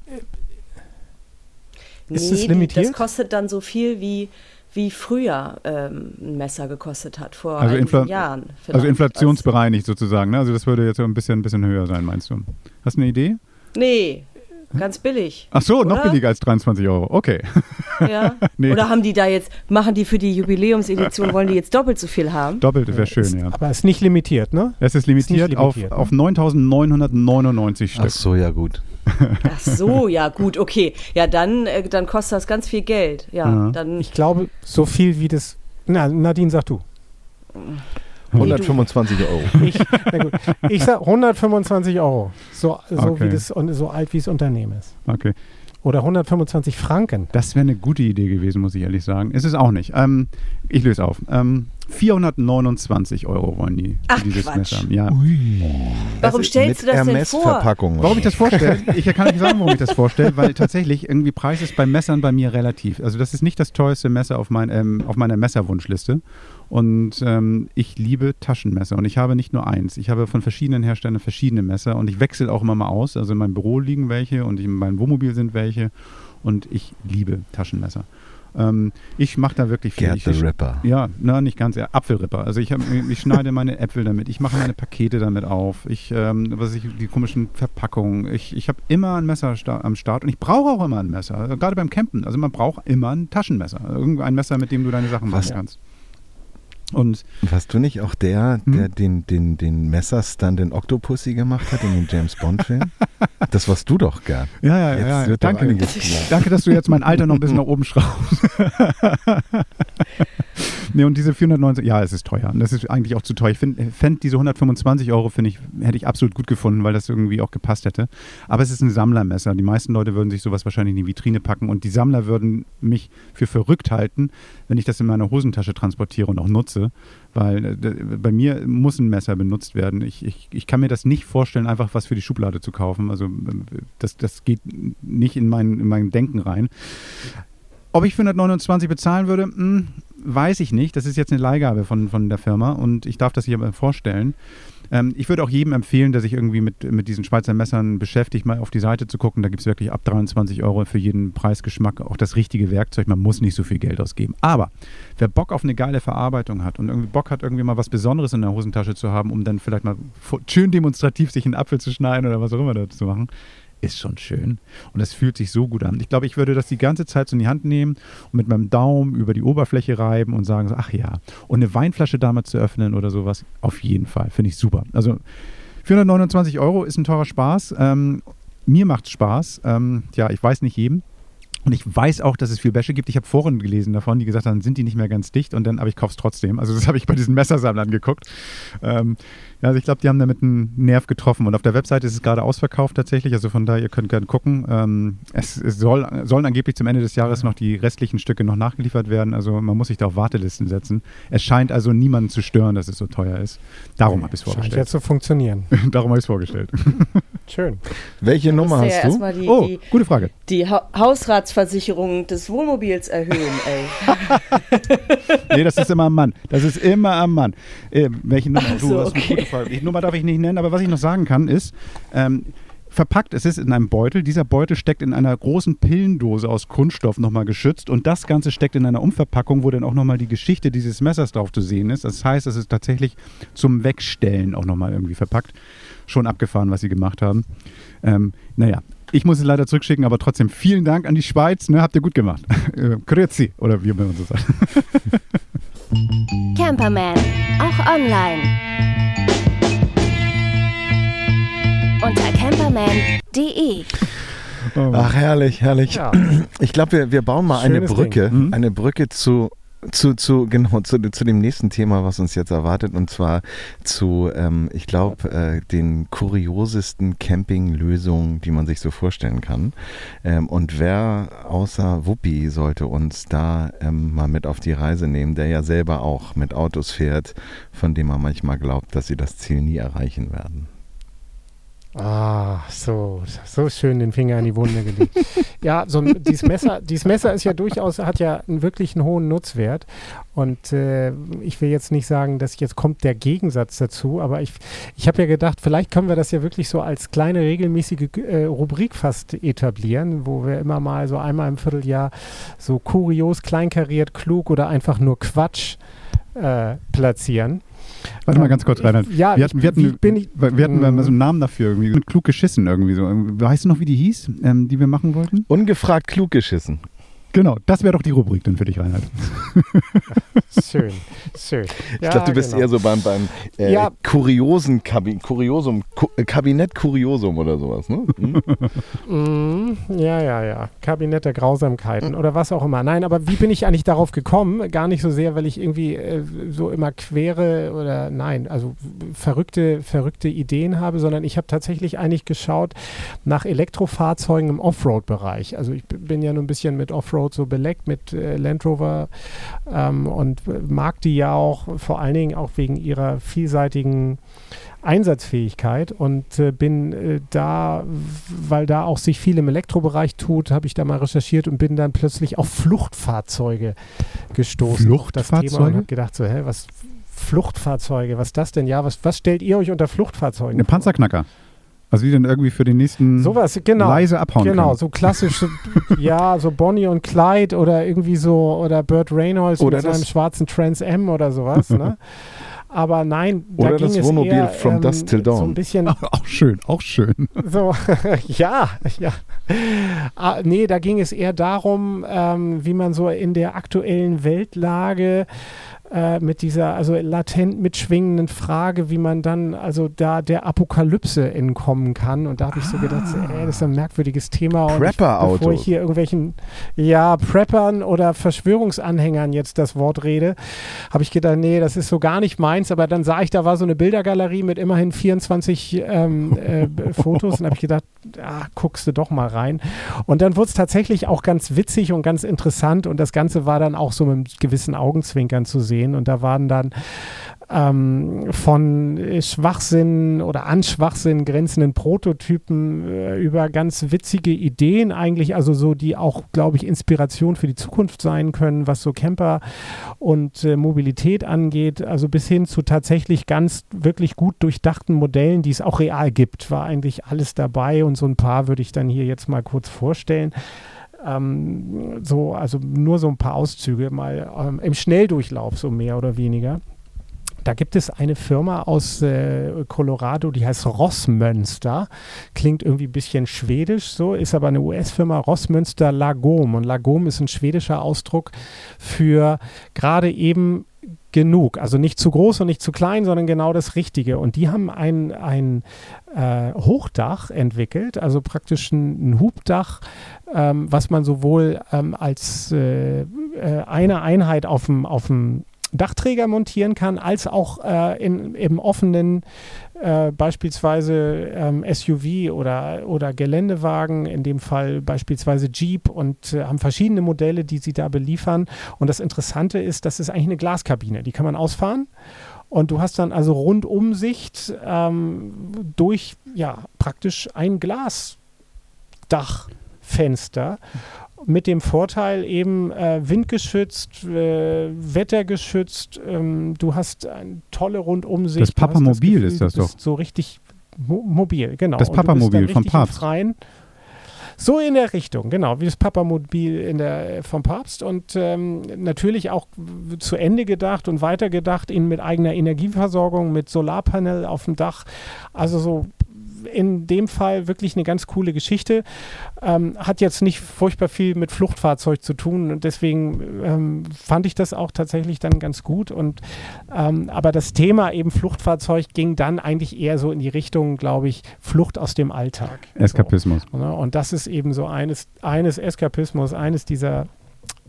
Ist Nee, es die- limitiert? Das kostet dann so viel wie, wie früher ähm, ein Messer gekostet hat, vor Also einigen Infla- Jahren. Also vielleicht. inflationsbereinigt sozusagen. Ne? Also das würde jetzt so ein bisschen, ein bisschen höher sein, meinst du? Hast du eine Idee? Also, nee, ganz billig. Ach so, noch Oder? billiger als 23 Euro. Okay. [LAUGHS] Ja? [LAUGHS] Nee. Oder haben die da jetzt, machen die für die Jubiläumsedition, wollen die jetzt doppelt so viel haben? Doppelt wäre schön, ist, ja. Aber ist nicht limitiert, ne? Es ist limitiert, auf, limitiert, ne? auf 9.999 Ach Stück. so, ja gut. Ach so, ja gut, okay. Ja, dann, äh, dann kostet das ganz viel Geld. Ja, Ja. dann Ich glaube, so viel wie das. Na, Nadine, sag du. 125 Euro. [LAUGHS] Ich, na gut. ich sag 125 Euro. So, so Okay. wie das so alt wie das Unternehmen ist. Okay. Oder 125 Franken. Das wäre eine gute Idee gewesen, muss ich ehrlich sagen. Ist es auch nicht. Ähm, ich löse auf. Ähm, 429 Euro wollen die für Ach, dieses Quatsch. Messer haben. Ja. warum Das- stellst du mit das denn vor? Hermes-Verpackung. Warum ich das vorstelle? [LAUGHS] Ich kann nicht sagen, warum ich das vorstelle, weil tatsächlich irgendwie Preis ist bei Messern bei mir relativ. Also das ist nicht das teuerste Messer auf, mein, ähm, auf meiner Messerwunschliste. Und ähm, ich liebe Taschenmesser und ich habe nicht nur eins. Ich habe von verschiedenen Herstellern verschiedene Messer und ich wechsle auch immer mal aus. Also in meinem Büro liegen welche und in meinem Wohnmobil sind welche und ich liebe Taschenmesser. Ähm, ich mache da wirklich viel. Gerd ich, the Rapper. ja, na, nicht ganz. Ja, Apfelripper. Also ich, hab, ich schneide meine Äpfel damit, ich mache meine Pakete damit auf, ich, ähm, was ich, die komischen Verpackungen. Ich, ich habe immer ein Messer sta- am Start und ich brauche auch immer ein Messer, also gerade beim Campen. Also man braucht immer ein Taschenmesser, irgendein Messer, mit dem du deine Sachen Was? machen kannst. Und Warst du nicht auch der, Hm? der den, den, den Messerstand in Octopussy gemacht hat, in dem James Bond-Film? das warst du doch, Gerd. ja, ja, Jetzt ja, ja. danke. Danke, dass du jetzt mein Alter noch ein bisschen nach oben schraubst. [LAUGHS] nee, und diese 490, ja, es ist teuer. Und das ist eigentlich auch zu teuer. Ich finde fänd diese 125 Euro, finde ich, hätte ich absolut gut gefunden, weil das irgendwie auch gepasst hätte. Aber es ist ein Sammlermesser. Die meisten Leute würden sich sowas wahrscheinlich in die Vitrine packen und die Sammler würden mich für verrückt halten, wenn ich das in meiner Hosentasche transportiere und auch nutze. Weil äh, bei mir muss ein Messer benutzt werden. Ich, ich, ich kann mir das nicht vorstellen, einfach was für die Schublade zu kaufen. Also ähm, das, das geht nicht in mein, in mein Denken rein. Ob ich für 129 bezahlen würde, hm, weiß ich nicht. Das ist jetzt eine Leihgabe von, von der Firma und ich darf das hier vorstellen. Ähm, ich würde auch jedem empfehlen, der sich irgendwie mit, mit diesen Schweizer Messern beschäftigt, mal auf die Seite zu gucken. Da gibt es wirklich ab 23 Euro für jeden Preisgeschmack auch das richtige Werkzeug. Man muss nicht so viel Geld ausgeben. Aber wer Bock auf eine geile Verarbeitung hat und irgendwie Bock hat, irgendwie mal was Besonderes in der Hosentasche zu haben, um dann vielleicht mal schön demonstrativ sich einen Apfel zu schneiden oder was auch immer dazu machen, ist schon schön. Und es fühlt sich so gut an. Ich glaube, ich würde das die ganze Zeit so in die Hand nehmen und mit meinem Daumen über die Oberfläche reiben und sagen ach ja. Und eine Weinflasche damals zu öffnen oder sowas, auf jeden Fall. Finde ich super. Also 429 Euro ist ein teurer Spaß. Ähm, mir macht es Spaß. Ähm, ja, ich weiß nicht jedem. Und ich weiß auch, dass es viel Wäsche gibt. Ich habe Foren gelesen davon, die gesagt haben, sind die nicht mehr ganz dicht und dann, aber ich kaufe es trotzdem. Also das habe ich bei diesen Messersammlern geguckt. Ähm, also ich glaube, die haben damit einen Nerv getroffen. Und auf der Webseite ist es gerade ausverkauft tatsächlich. Also von daher, ihr könnt gerne gucken. Ähm, es, es soll, sollen angeblich zum Ende des Jahres noch die restlichen Stücke noch nachgeliefert werden. Also man muss sich da auf Wartelisten setzen. Es scheint also niemanden zu stören, dass es so teuer ist. Darum habe ich es Scheint vorgestellt. jetzt zu funktionieren. [LAUGHS] Darum habe ich es vorgestellt. [LAUGHS] Schön. Welche Nummer musst ja hast du? die, Oh, die, gute Frage. die ha Hausratsversicherung des Wohnmobils erhöhen, ey. [LAUGHS] Nee, das ist immer am Mann. Das ist immer am Mann. Äh, welche Nummer? Ach so, du, das ist okay. eine gute Frage. Die Nummer darf ich nicht nennen, aber was ich noch sagen kann, ist, ähm, verpackt, es ist in einem Beutel. Dieser Beutel steckt in einer großen Pillendose aus Kunststoff nochmal geschützt und das Ganze steckt in einer Umverpackung, wo dann auch nochmal die Geschichte dieses Messers drauf zu sehen ist. Das heißt, es ist tatsächlich zum Wegstellen auch nochmal irgendwie verpackt. Schon abgefahren, was sie gemacht haben. Ähm, naja, ich muss es leider zurückschicken, aber trotzdem vielen Dank an die Schweiz. Ne, habt ihr gut gemacht. [LAUGHS] Äh, Grüezi, oder wie man so sagt. Camperman, auch online. Oh. Ach, herrlich, herrlich. Ja. Ich glaube, wir, wir bauen mal eine Schönes Brücke, Ding. Mhm. eine Brücke zu, zu, zu, genau, zu, zu dem nächsten Thema, was uns jetzt erwartet, und zwar zu, ähm, ich glaube, äh, den kuriosesten Campinglösungen, die man sich so vorstellen kann. Ähm, und wer außer Wuppi sollte uns da ähm, mal mit auf die Reise nehmen, der ja selber auch mit Autos fährt, von dem man manchmal glaubt, dass sie das Ziel nie erreichen werden. Ah, so, so schön den Finger in die Wunde gelegt. [LAUGHS] ja, so dieses Messer, dieses Messer ist ja durchaus, hat ja einen wirklich einen hohen Nutzwert. Und äh, ich will jetzt nicht sagen, dass jetzt kommt der Gegensatz dazu, aber ich, ich habe ja gedacht, vielleicht können wir das ja wirklich so als kleine regelmäßige äh, Rubrik fast etablieren, wo wir immer mal so einmal im Vierteljahr so kurios, kleinkariert, klug oder einfach nur Quatsch äh, platzieren. Warte mal ganz kurz, Reinhard. ja, wir hatten, ich- wir hatten, wie bin ich- wir hatten mal so einen Namen dafür, irgendwie. Klug geschissen irgendwie so. Weißt du noch, wie die hieß, ähm, die wir machen wollten? Ungefragt klug geschissen. Genau, das wäre doch die Rubrik dann für dich, Reinhard. [LAUGHS] Schön, schön. Ich glaube, du bist genau. eher so beim, beim äh, Ja. kuriosen Kabi Kuriosum, Ku Kabinett Kuriosum oder sowas, ne? Hm? Mm, ja, ja, ja. Kabinett der Grausamkeiten oder was auch immer. Nein, aber wie bin ich eigentlich darauf gekommen? Gar nicht so sehr, weil ich irgendwie äh, so immer quere oder nein, also verrückte, verrückte Ideen habe, sondern ich habe tatsächlich eigentlich geschaut nach Elektrofahrzeugen im Offroad-Bereich. Also ich bin ja nur ein bisschen mit Offroad so beleckt, mit äh, Land Rover ähm, und mag die ja auch vor allen Dingen auch wegen ihrer vielseitigen Einsatzfähigkeit und äh, bin äh, da, weil da auch sich viel im Elektrobereich tut, habe ich da mal recherchiert und bin dann plötzlich auf Fluchtfahrzeuge gestoßen. auf Das Thema und Fluchtfahrzeuge? habe gedacht so, hä, was Fluchtfahrzeuge, was ist das denn? Ja, was, was stellt ihr euch unter Fluchtfahrzeugen? Eine vor? Also die dann irgendwie für den nächsten Sowas, genau. leise abhauen Genau, können. so klassische, [LAUGHS] ja, so Bonnie und Clyde oder irgendwie so, oder Burt Reynolds Oder mit seinem schwarzen Trans M oder sowas, ne? [LAUGHS] Aber nein, da Oder ging das Wohnmobil eher, From ähm, Dusk Till So ein Dawn. bisschen [LAUGHS] Auch schön, auch schön. so, ja, ja. Ah, nee, da ging es eher darum, ähm, wie man so in der aktuellen Weltlage äh, mit dieser, also latent mitschwingenden Frage, wie man dann also da der Apokalypse entkommen kann. Und da habe ich so gedacht, ey, das ist ein merkwürdiges Thema. Prepper-Autos. bevor ich hier irgendwelchen, ja, Preppern oder Verschwörungsanhängern jetzt das Wort rede, habe ich gedacht, nee, das ist so gar nicht meins. Aber dann sah ich, da war so eine Bildergalerie mit immerhin 24 ähm, äh, [LAUGHS] Fotos und habe ich gedacht, ah, guckst du doch mal rein. Und dann wurde es tatsächlich auch ganz witzig und ganz interessant und das Ganze war dann auch so mit einem gewissen Augenzwinkern zu sehen und da waren dann ähm, von Schwachsinn oder an Schwachsinn grenzenden Prototypen äh, über ganz witzige Ideen eigentlich, also so, die auch, glaube ich, Inspiration für die Zukunft sein können, was so Camper und äh, Mobilität angeht, also bis hin zu tatsächlich ganz wirklich gut durchdachten Modellen, die es auch real gibt, war eigentlich alles dabei. Und so ein paar würde ich dann hier jetzt mal kurz vorstellen. Ähm, so, also nur so ein paar Auszüge mal ähm, im Schnelldurchlauf, so mehr oder weniger. Da gibt es eine Firma aus äh, Colorado, die heißt Rossmönster. Klingt irgendwie ein bisschen schwedisch, so ist aber eine US-Firma Rossmönster Lagom. Und Lagom ist ein schwedischer Ausdruck für gerade eben genug. Also nicht zu groß und nicht zu klein, sondern genau das Richtige. Und die haben ein, ein äh, Hochdach entwickelt, also praktisch ein, ein Hubdach, ähm, was man sowohl ähm, als äh, äh, eine Einheit auf dem Dachträger montieren kann, als auch äh, in, im offenen äh, beispielsweise ähm, SUV oder, oder Geländewagen, in dem Fall beispielsweise Jeep und äh, haben verschiedene Modelle, die sie da beliefern. Und das Interessante ist, das ist eigentlich eine Glaskabine, die kann man ausfahren. Und du hast dann also Rundumsicht ähm, durch ja praktisch ein Glasdachfenster mit dem Vorteil eben äh, windgeschützt, äh, wettergeschützt. Ähm, du hast eine tolle Rundumsicht. Das Papamobil Gefühl, ist das doch. So richtig mo mobil, genau. Das Papamobil vom Papst. Freien. So in der Richtung, genau, wie das Papamobil in der, vom Papst und ähm, natürlich auch zu Ende gedacht und weitergedacht, in, mit eigener Energieversorgung, mit Solarpanel auf dem Dach. Also so in dem Fall wirklich eine ganz coole Geschichte. Ähm, hat jetzt nicht furchtbar viel mit Fluchtfahrzeug zu tun und deswegen ähm, fand ich das auch tatsächlich dann ganz gut. Und ähm, aber das Thema eben Fluchtfahrzeug ging dann eigentlich eher so in die Richtung, glaube ich, Flucht aus dem Alltag. Eskapismus. So, ne? Und das ist eben so eines, eines Eskapismus, eines dieser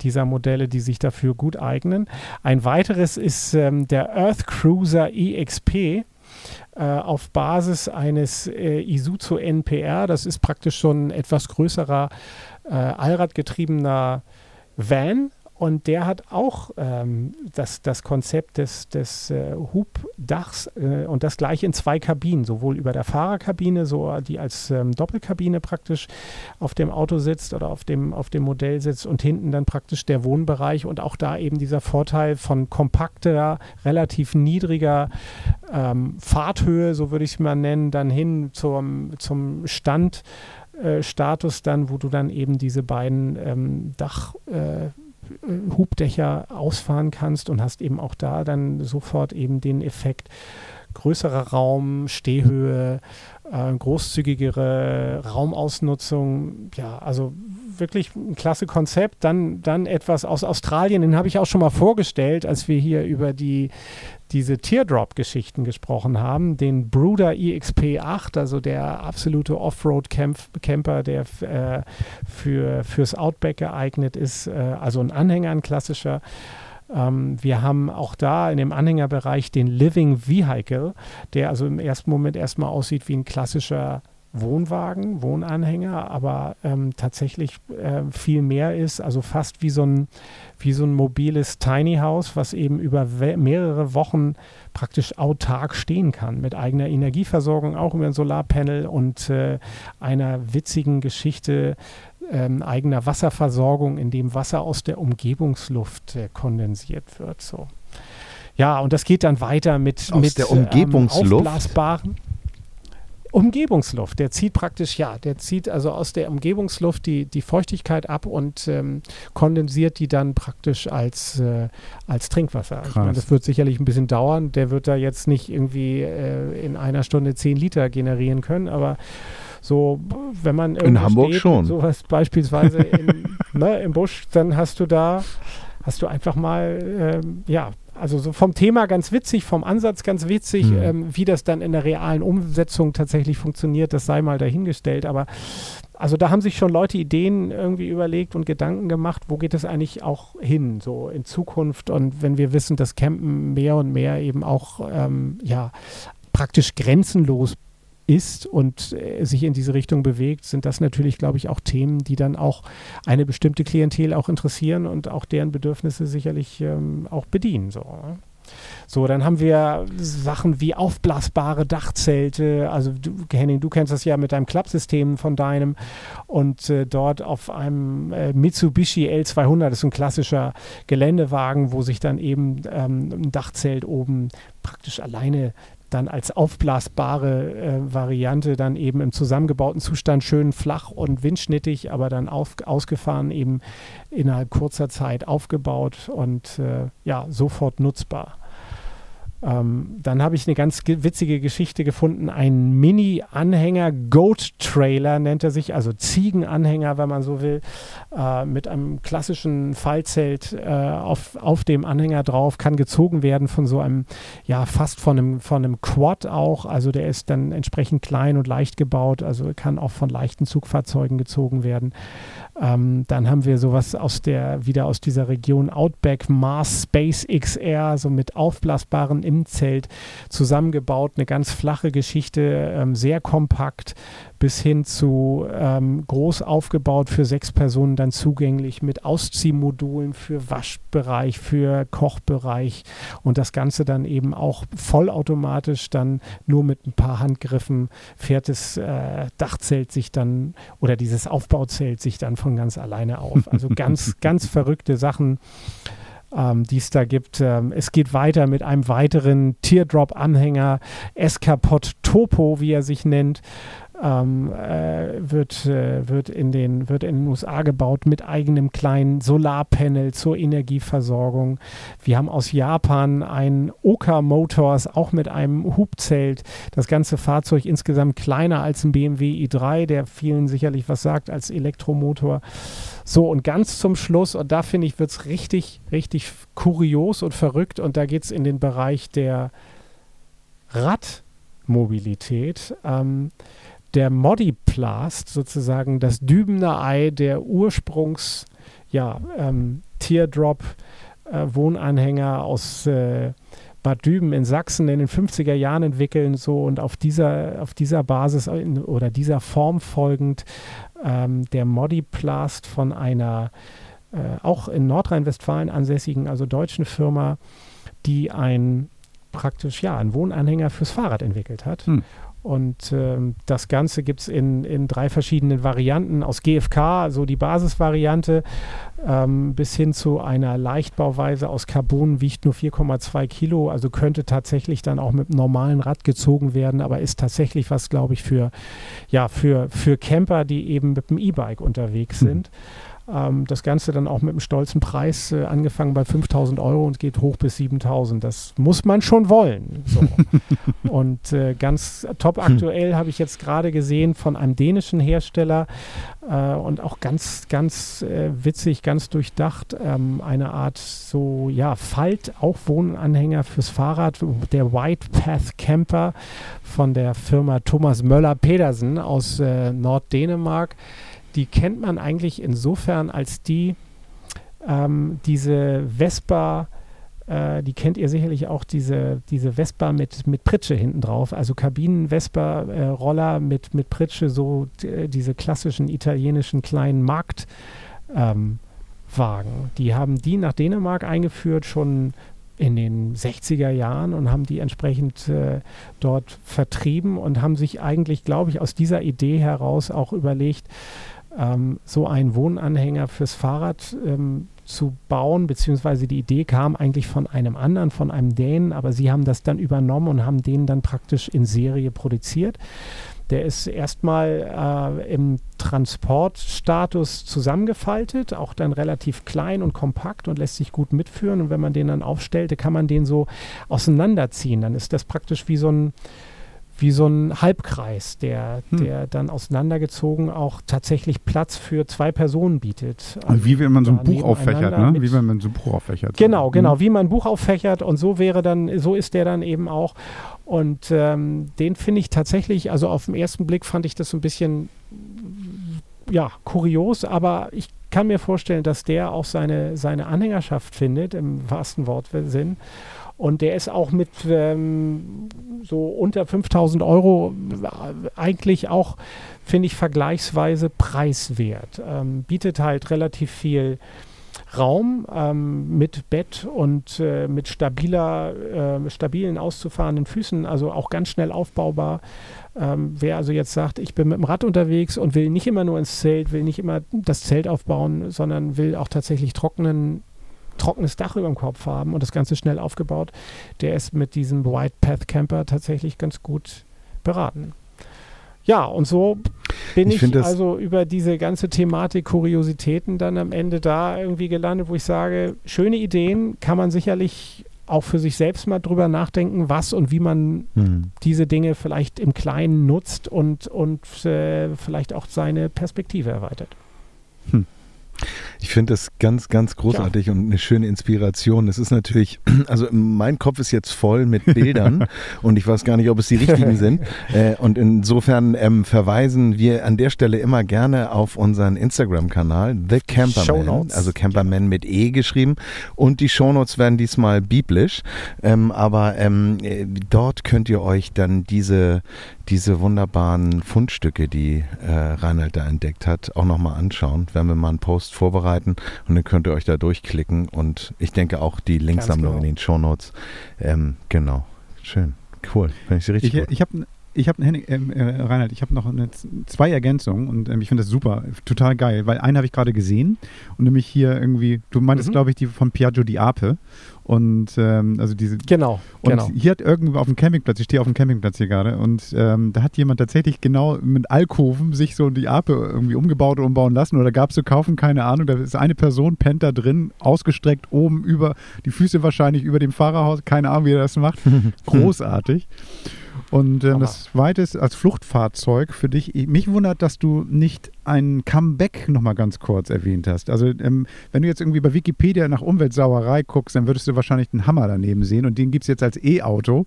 dieser Modelle, die sich dafür gut eignen. Ein weiteres ist ähm, der Earth Cruiser EXP äh, auf Basis eines äh, Isuzu NPR. Das ist praktisch schon ein etwas größerer äh, Allradgetriebener Van. Und der hat auch ähm, das, das Konzept des, des äh, Hubdachs äh, und das gleich in zwei Kabinen, sowohl über der Fahrerkabine, so die als ähm, Doppelkabine praktisch auf dem Auto sitzt oder auf dem, auf dem Modell sitzt und hinten dann praktisch der Wohnbereich und auch da eben dieser Vorteil von kompakter, relativ niedriger ähm, Fahrthöhe, so würde ich es mal nennen, dann hin zum, zum Stand. äh, dann, wo du dann eben diese beiden ähm, Dach, äh, Hubdächer ausfahren kannst und hast eben auch da dann sofort eben den Effekt größerer Raum, Stehhöhe, äh, großzügigere Raumausnutzung. Ja, also wirklich ein klasse Konzept. Dann, dann etwas aus Australien, den habe ich auch schon mal vorgestellt, als wir hier über die, diese Teardrop-Geschichten gesprochen haben. Den Bruder EXP 8, also der absolute Offroad-Camper, der äh, für, fürs Outback geeignet ist. Äh, also ein Anhänger, ein klassischer. Ähm, wir haben auch da in dem Anhängerbereich den Living Vehicle, der also im ersten Moment erstmal aussieht wie ein klassischer Wohnwagen, Wohnanhänger, aber ähm, tatsächlich äh, viel mehr ist, also fast wie so ein, wie so ein mobiles Tiny House, was eben über mehrere Wochen praktisch autark stehen kann, mit eigener Energieversorgung, auch über ein Solarpanel und äh, einer witzigen Geschichte ähm, eigener Wasserversorgung, in dem Wasser aus der Umgebungsluft äh, kondensiert wird. So. Ja, und das geht dann weiter mit, Aus mit der Umgebungsluft? Ähm, aufblasbaren Umgebungsluft. Der zieht praktisch, ja, der zieht also aus der Umgebungsluft die, die Feuchtigkeit ab und ähm, kondensiert die dann praktisch als, äh, als Trinkwasser. Ich meine, Krass. das wird sicherlich ein bisschen dauern. Der wird da jetzt nicht irgendwie äh, in einer Stunde 10 Liter generieren können, aber so, wenn man irgendwo Hamburg steht, schon. sowas beispielsweise in, [LAUGHS] ne, im Busch, dann hast du da, hast du einfach mal, ähm, ja, also so vom Thema ganz witzig, vom Ansatz ganz witzig, Hm. ähm, wie das dann in der realen Umsetzung tatsächlich funktioniert, das sei mal dahingestellt. Aber also da haben sich schon Leute Ideen irgendwie überlegt und Gedanken gemacht, wo geht es eigentlich auch hin, so in Zukunft. Und wenn wir wissen, dass Campen mehr und mehr eben auch ähm, ja praktisch grenzenlos ist und äh, sich in diese Richtung bewegt, sind das natürlich, glaube ich, auch Themen, die dann auch eine bestimmte Klientel auch interessieren und auch deren Bedürfnisse sicherlich ähm, auch bedienen. So, ne? so, dann haben wir Sachen wie aufblasbare Dachzelte. Also du, Henning, du kennst das ja mit deinem Klappsystem von deinem und äh, dort auf einem äh, Mitsubishi L200, das ist ein klassischer Geländewagen, wo sich dann eben ähm, ein Dachzelt oben praktisch alleine dann als aufblasbare äh, Variante dann eben im zusammengebauten Zustand schön flach und windschnittig, aber dann auf, ausgefahren eben innerhalb kurzer Zeit aufgebaut und äh, ja, sofort nutzbar. Ähm, dann habe ich eine ganz ge- witzige Geschichte gefunden. Ein Mini-Anhänger, Goat-Trailer nennt er sich, also Ziegenanhänger, wenn man so will, äh, mit einem klassischen Fallzelt äh, auf, auf dem Anhänger drauf, kann gezogen werden von so einem, ja, fast von einem, von einem Quad auch. Also der ist dann entsprechend klein und leicht gebaut, also kann auch von leichten Zugfahrzeugen gezogen werden. Ähm, dann haben wir sowas aus der, wieder aus dieser Region Outback Mars Space XR, so mit aufblasbaren im Zelt zusammengebaut, eine ganz flache Geschichte, ähm, sehr kompakt, bis hin zu ähm, groß aufgebaut für sechs Personen, dann zugänglich mit Ausziehmodulen für Waschbereich, für Kochbereich und das Ganze dann eben auch vollautomatisch, dann nur mit ein paar Handgriffen fährt das äh, Dachzelt sich dann oder dieses Aufbauzelt sich dann von ganz alleine auf. Also ganz, [LAUGHS] ganz verrückte Sachen ähm, die es da gibt. Ähm, es geht weiter mit einem weiteren Teardrop-Anhänger, Escapod Topo, wie er sich nennt. Ähm, äh, wird, äh, wird, in den, wird in den USA gebaut mit eigenem kleinen Solarpanel zur Energieversorgung. Wir haben aus Japan ein Oka Motors, auch mit einem Hubzelt. Das ganze Fahrzeug insgesamt kleiner als ein BMW i3, der vielen sicherlich was sagt als Elektromotor. So, und ganz zum Schluss, und da finde ich, wird es richtig, richtig kurios und verrückt. Und da geht es in den Bereich der Radmobilität. Ähm, der Modiplast, sozusagen das Dübener Ei der Ursprungs, ja, ähm, Teardrop äh, Wohnanhänger aus äh, Bad Düben in Sachsen in den 50er Jahren entwickeln so und auf dieser, auf dieser Basis in, oder dieser Form folgend ähm, der Modiplast von einer äh, auch in Nordrhein-Westfalen ansässigen, also deutschen Firma, die ein praktisch ja ein Wohnanhänger fürs Fahrrad entwickelt hat. Hm. Und ähm, das Ganze gibt es in, in drei verschiedenen Varianten, aus GFK, also die Basisvariante, ähm, bis hin zu einer Leichtbauweise aus Carbon, wiegt nur 4,2 Kilo, also könnte tatsächlich dann auch mit einem normalen Rad gezogen werden, aber ist tatsächlich was, glaube ich, für, ja, für, für Camper, die eben mit dem E-Bike unterwegs Hm. sind. Ähm, das Ganze dann auch mit einem stolzen Preis, äh, angefangen bei 5000 Euro und geht hoch bis 7000. Das muss man schon wollen. So. [LAUGHS] und äh, ganz top aktuell habe ich jetzt gerade gesehen von einem dänischen Hersteller äh, und auch ganz, ganz äh, witzig, ganz durchdacht, ähm, eine Art so, ja, Falt, auch Wohnanhänger fürs Fahrrad, der White Path Camper von der Firma Thomas Möller-Pedersen aus äh, Norddänemark die kennt man eigentlich insofern, als die ähm, diese Vespa, äh, die kennt ihr sicherlich auch, diese, diese Vespa mit, mit Pritsche hinten drauf, also Kabinen-Vespa-Roller mit, mit Pritsche, so äh, diese klassischen italienischen kleinen Marktwagen. Ähm, die haben die nach Dänemark eingeführt, schon in den 60er Jahren und haben die entsprechend äh, dort vertrieben und haben sich eigentlich, glaube ich, aus dieser Idee heraus auch überlegt, ähm, so einen Wohnanhänger fürs Fahrrad ähm, zu bauen, beziehungsweise die Idee kam eigentlich von einem anderen, von einem Dänen, aber sie haben das dann übernommen und haben den dann praktisch in Serie produziert. Der ist erstmal äh, im Transportstatus zusammengefaltet, auch dann relativ klein und kompakt und lässt sich gut mitführen. Und wenn man den dann aufstellte, kann man den so auseinanderziehen. Dann ist das praktisch wie so ein, wie so ein Halbkreis, der, Hm. der dann auseinandergezogen auch tatsächlich Platz für zwei Personen bietet. Also wie wenn man so ein Buch auffächert, ne? Wie wenn man so ein Buch auffächert. Genau, genau, Mhm. wie man ein Buch auffächert und so wäre dann, so ist der dann eben auch. Und ähm, den finde ich tatsächlich, also auf den ersten Blick fand ich das so ein bisschen, ja, kurios, aber ich kann mir vorstellen, dass der auch seine, seine Anhängerschaft findet, im wahrsten Wortsinn. Und der ist auch mit ähm, so unter 5000 Euro äh, eigentlich auch, finde ich, vergleichsweise preiswert. Ähm, bietet halt relativ viel Raum ähm, mit Bett und äh, mit stabiler, äh, stabilen auszufahrenden Füßen, also auch ganz schnell aufbaubar. Ähm, wer also jetzt sagt, ich bin mit dem Rad unterwegs und will nicht immer nur ins Zelt, will nicht immer das Zelt aufbauen, sondern will auch tatsächlich trockenen, trockenes Dach über dem Kopf haben und das Ganze schnell aufgebaut, der ist mit diesem White Path Camper tatsächlich ganz gut beraten. Ja, und so bin Ich ich, also über diese ganze Thematik Kuriositäten dann am Ende da irgendwie gelandet, wo ich sage, schöne Ideen kann man sicherlich auch für sich selbst mal drüber nachdenken, was und wie man Hm. diese Dinge vielleicht im Kleinen nutzt und, und äh, vielleicht auch seine Perspektive erweitert. Ich finde das ganz, ganz großartig und eine schöne Inspiration. Es ist natürlich, [CLEARS THROAT] also mein Kopf ist jetzt voll mit [LAUGHS] Bildern und ich weiß gar nicht, ob es die richtigen [LAUGHS] sind. Äh, und insofern ähm, verweisen wir an der Stelle immer gerne auf unseren Instagram-Kanal, The Camperman, also Camperman mit E geschrieben. Und die Shownotes werden diesmal biblisch. Ähm, aber ähm, äh, dort könnt ihr euch dann diese, diese wunderbaren Fundstücke, die äh, Reinhard da entdeckt hat, auch nochmal anschauen. Werden wir mal einen Post vorbereiten und dann könnt ihr euch da durchklicken und ich denke auch die Linksammlung genau. in den Shownotes. Ähm, genau. Schön. Cool. Finde ich richtig Ich, gut. ich habe ich habe ähm, äh, Reinhard, ich habe noch eine, zwei Ergänzungen und ähm, ich finde das super, total geil, weil eine habe ich gerade gesehen und nämlich hier irgendwie, du meintest, Mhm. glaube ich, die von Piaggio di Ape und ähm, also diese Genau, und genau. hier hat irgendwo auf dem Campingplatz, ich stehe auf dem Campingplatz hier gerade, und ähm, da hat jemand tatsächlich genau mit Alkoven sich so die Ape irgendwie umgebaut und umbauen lassen oder gab es zu kaufen, keine Ahnung. Da ist eine Person, pennt da drin, ausgestreckt oben über, die Füße wahrscheinlich über dem Fahrerhaus, keine Ahnung, wie er das macht. [LAUGHS] Großartig. Und ähm, das zweite ist als Fluchtfahrzeug für dich. Mich wundert, dass du nicht ein Comeback nochmal ganz kurz erwähnt hast. Also, ähm, wenn du jetzt irgendwie bei Wikipedia nach Umweltsauerei guckst, dann würdest du wahrscheinlich einen Hammer daneben sehen und den gibt es jetzt als E-Auto.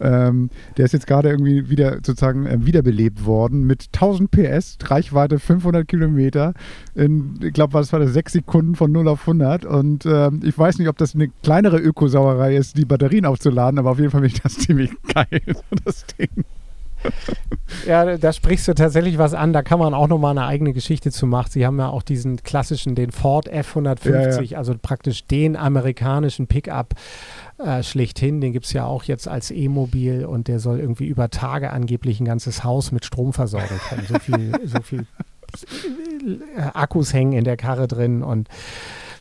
Ähm, der ist jetzt gerade irgendwie wieder sozusagen äh, wiederbelebt worden mit 1000 PS, Reichweite 500 Kilometer. In, ich glaube, was war das? Sechs Sekunden von 0 auf 100. Und ähm, ich weiß nicht, ob das eine kleinere Ökosauerei ist, die Batterien aufzuladen, aber auf jeden Fall finde ich das [LAUGHS] ziemlich geil, das Ding. Ja, da sprichst du tatsächlich was an. Da kann man auch nochmal eine eigene Geschichte zu machen. Sie haben ja auch diesen klassischen, den Ford F-150, also praktisch den amerikanischen Pickup äh, schlechthin. Den gibt es ja auch jetzt als E-Mobil und der soll irgendwie über Tage angeblich ein ganzes Haus mit Strom versorgen können. So viel, so viel äh, Akkus hängen in der Karre drin und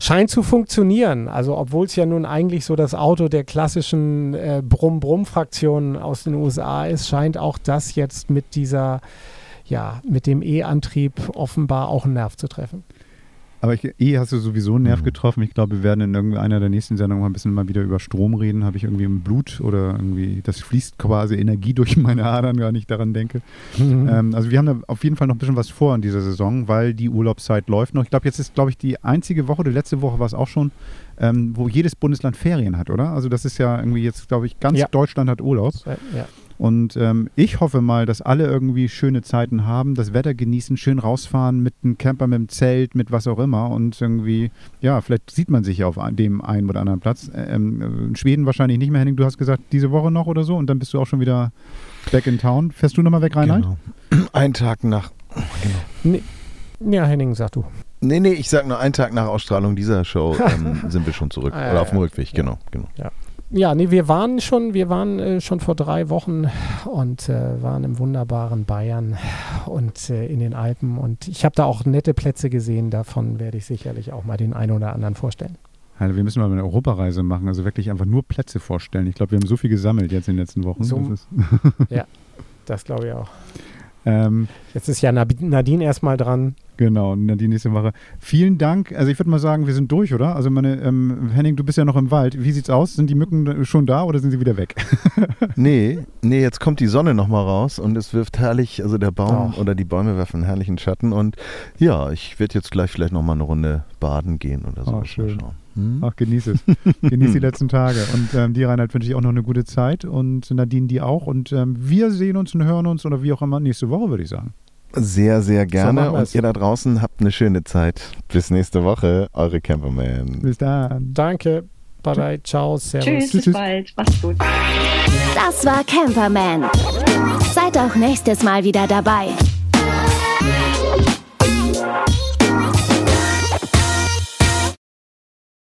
scheint zu funktionieren. Also obwohl es ja nun eigentlich so das Auto der klassischen äh, Brumm-Brumm-Fraktion aus den USA ist, scheint auch das jetzt mit dieser, ja, mit dem E-Antrieb offenbar auch einen Nerv zu treffen. Aber ich, eh hast du sowieso einen Nerv Mhm. getroffen. Ich glaube, wir werden in irgendeiner der nächsten Sendungen mal ein bisschen mal wieder über Strom reden. Habe ich irgendwie im Blut oder irgendwie, das fließt quasi Energie [LAUGHS] durch meine Adern, gar nicht daran denke. Ähm, also wir haben da auf jeden Fall noch ein bisschen was vor in dieser Saison, weil die Urlaubszeit läuft noch. Ich glaube, jetzt ist, glaube ich, die einzige Woche, oder letzte Woche war es auch schon, ähm, wo jedes Bundesland Ferien hat, oder? Also das ist ja irgendwie jetzt, glaube ich, ganz Ja. Deutschland hat Urlaub. Ja. Und ähm, ich hoffe mal, dass alle irgendwie schöne Zeiten haben, das Wetter genießen, schön rausfahren mit einem Camper, mit dem Zelt, mit was auch immer. Und irgendwie, ja, vielleicht sieht man sich ja auf dem einen oder anderen Platz. Ähm, äh, in Schweden wahrscheinlich nicht mehr, Henning. Du hast gesagt, diese Woche noch oder so und dann bist du auch schon wieder back in town. Fährst du nochmal weg, Reinhard? Genau. [CLEARS THROAT] Ein Tag nach. Genau. Ja, Henning, sag du. Nee, nee, ich sag nur einen Tag nach Ausstrahlung dieser Show [LAUGHS] ähm, sind wir schon zurück. Ah, ja, Oder auf dem ja. Rückweg, genau, genau. Ja, nee, wir waren schon, wir waren äh, schon vor drei Wochen und äh, waren im wunderbaren Bayern und äh, in den Alpen und ich habe da auch nette Plätze gesehen. Davon werde ich sicherlich auch mal den einen oder anderen vorstellen. Also wir müssen mal eine Europareise machen, also wirklich einfach nur Plätze vorstellen. Ich glaube, wir haben so viel gesammelt jetzt in den letzten Wochen. So- Das ist, [LAUGHS] Das glaube ich auch. Ähm, Jetzt ist ja Nadine erstmal dran. Genau, die nächste Woche. Vielen Dank. Also ich würde mal sagen, wir sind durch, oder? Also meine, ähm, Henning, du bist ja noch im Wald. Wie sieht's aus? Sind die Mücken schon da oder sind sie wieder weg? [LAUGHS] Nee, nee, jetzt kommt die Sonne nochmal raus und es wirft herrlich, also der Baum Ach. oder die Bäume werfen einen herrlichen Schatten und ja, ich werde jetzt gleich vielleicht nochmal eine Runde baden gehen oder so. Oh, Mal schön. schauen. Hm? Ach, genieß es. [LAUGHS] genieß die letzten Tage. Und ähm, dir, Reinhard, wünsche ich auch noch eine gute Zeit und Nadine die auch. Und ähm, wir sehen uns und hören uns oder wie auch immer nächste Woche, würde ich sagen. Sehr, sehr gerne wir's. und ihr da draußen habt eine schöne Zeit. Bis nächste Woche, eure Camperman. Bis dann. Danke. Bye bye. Ciao. Servus. Tschüss, Tschüss, bis bald. Macht's gut. Das war Camperman. Seid auch nächstes Mal wieder dabei.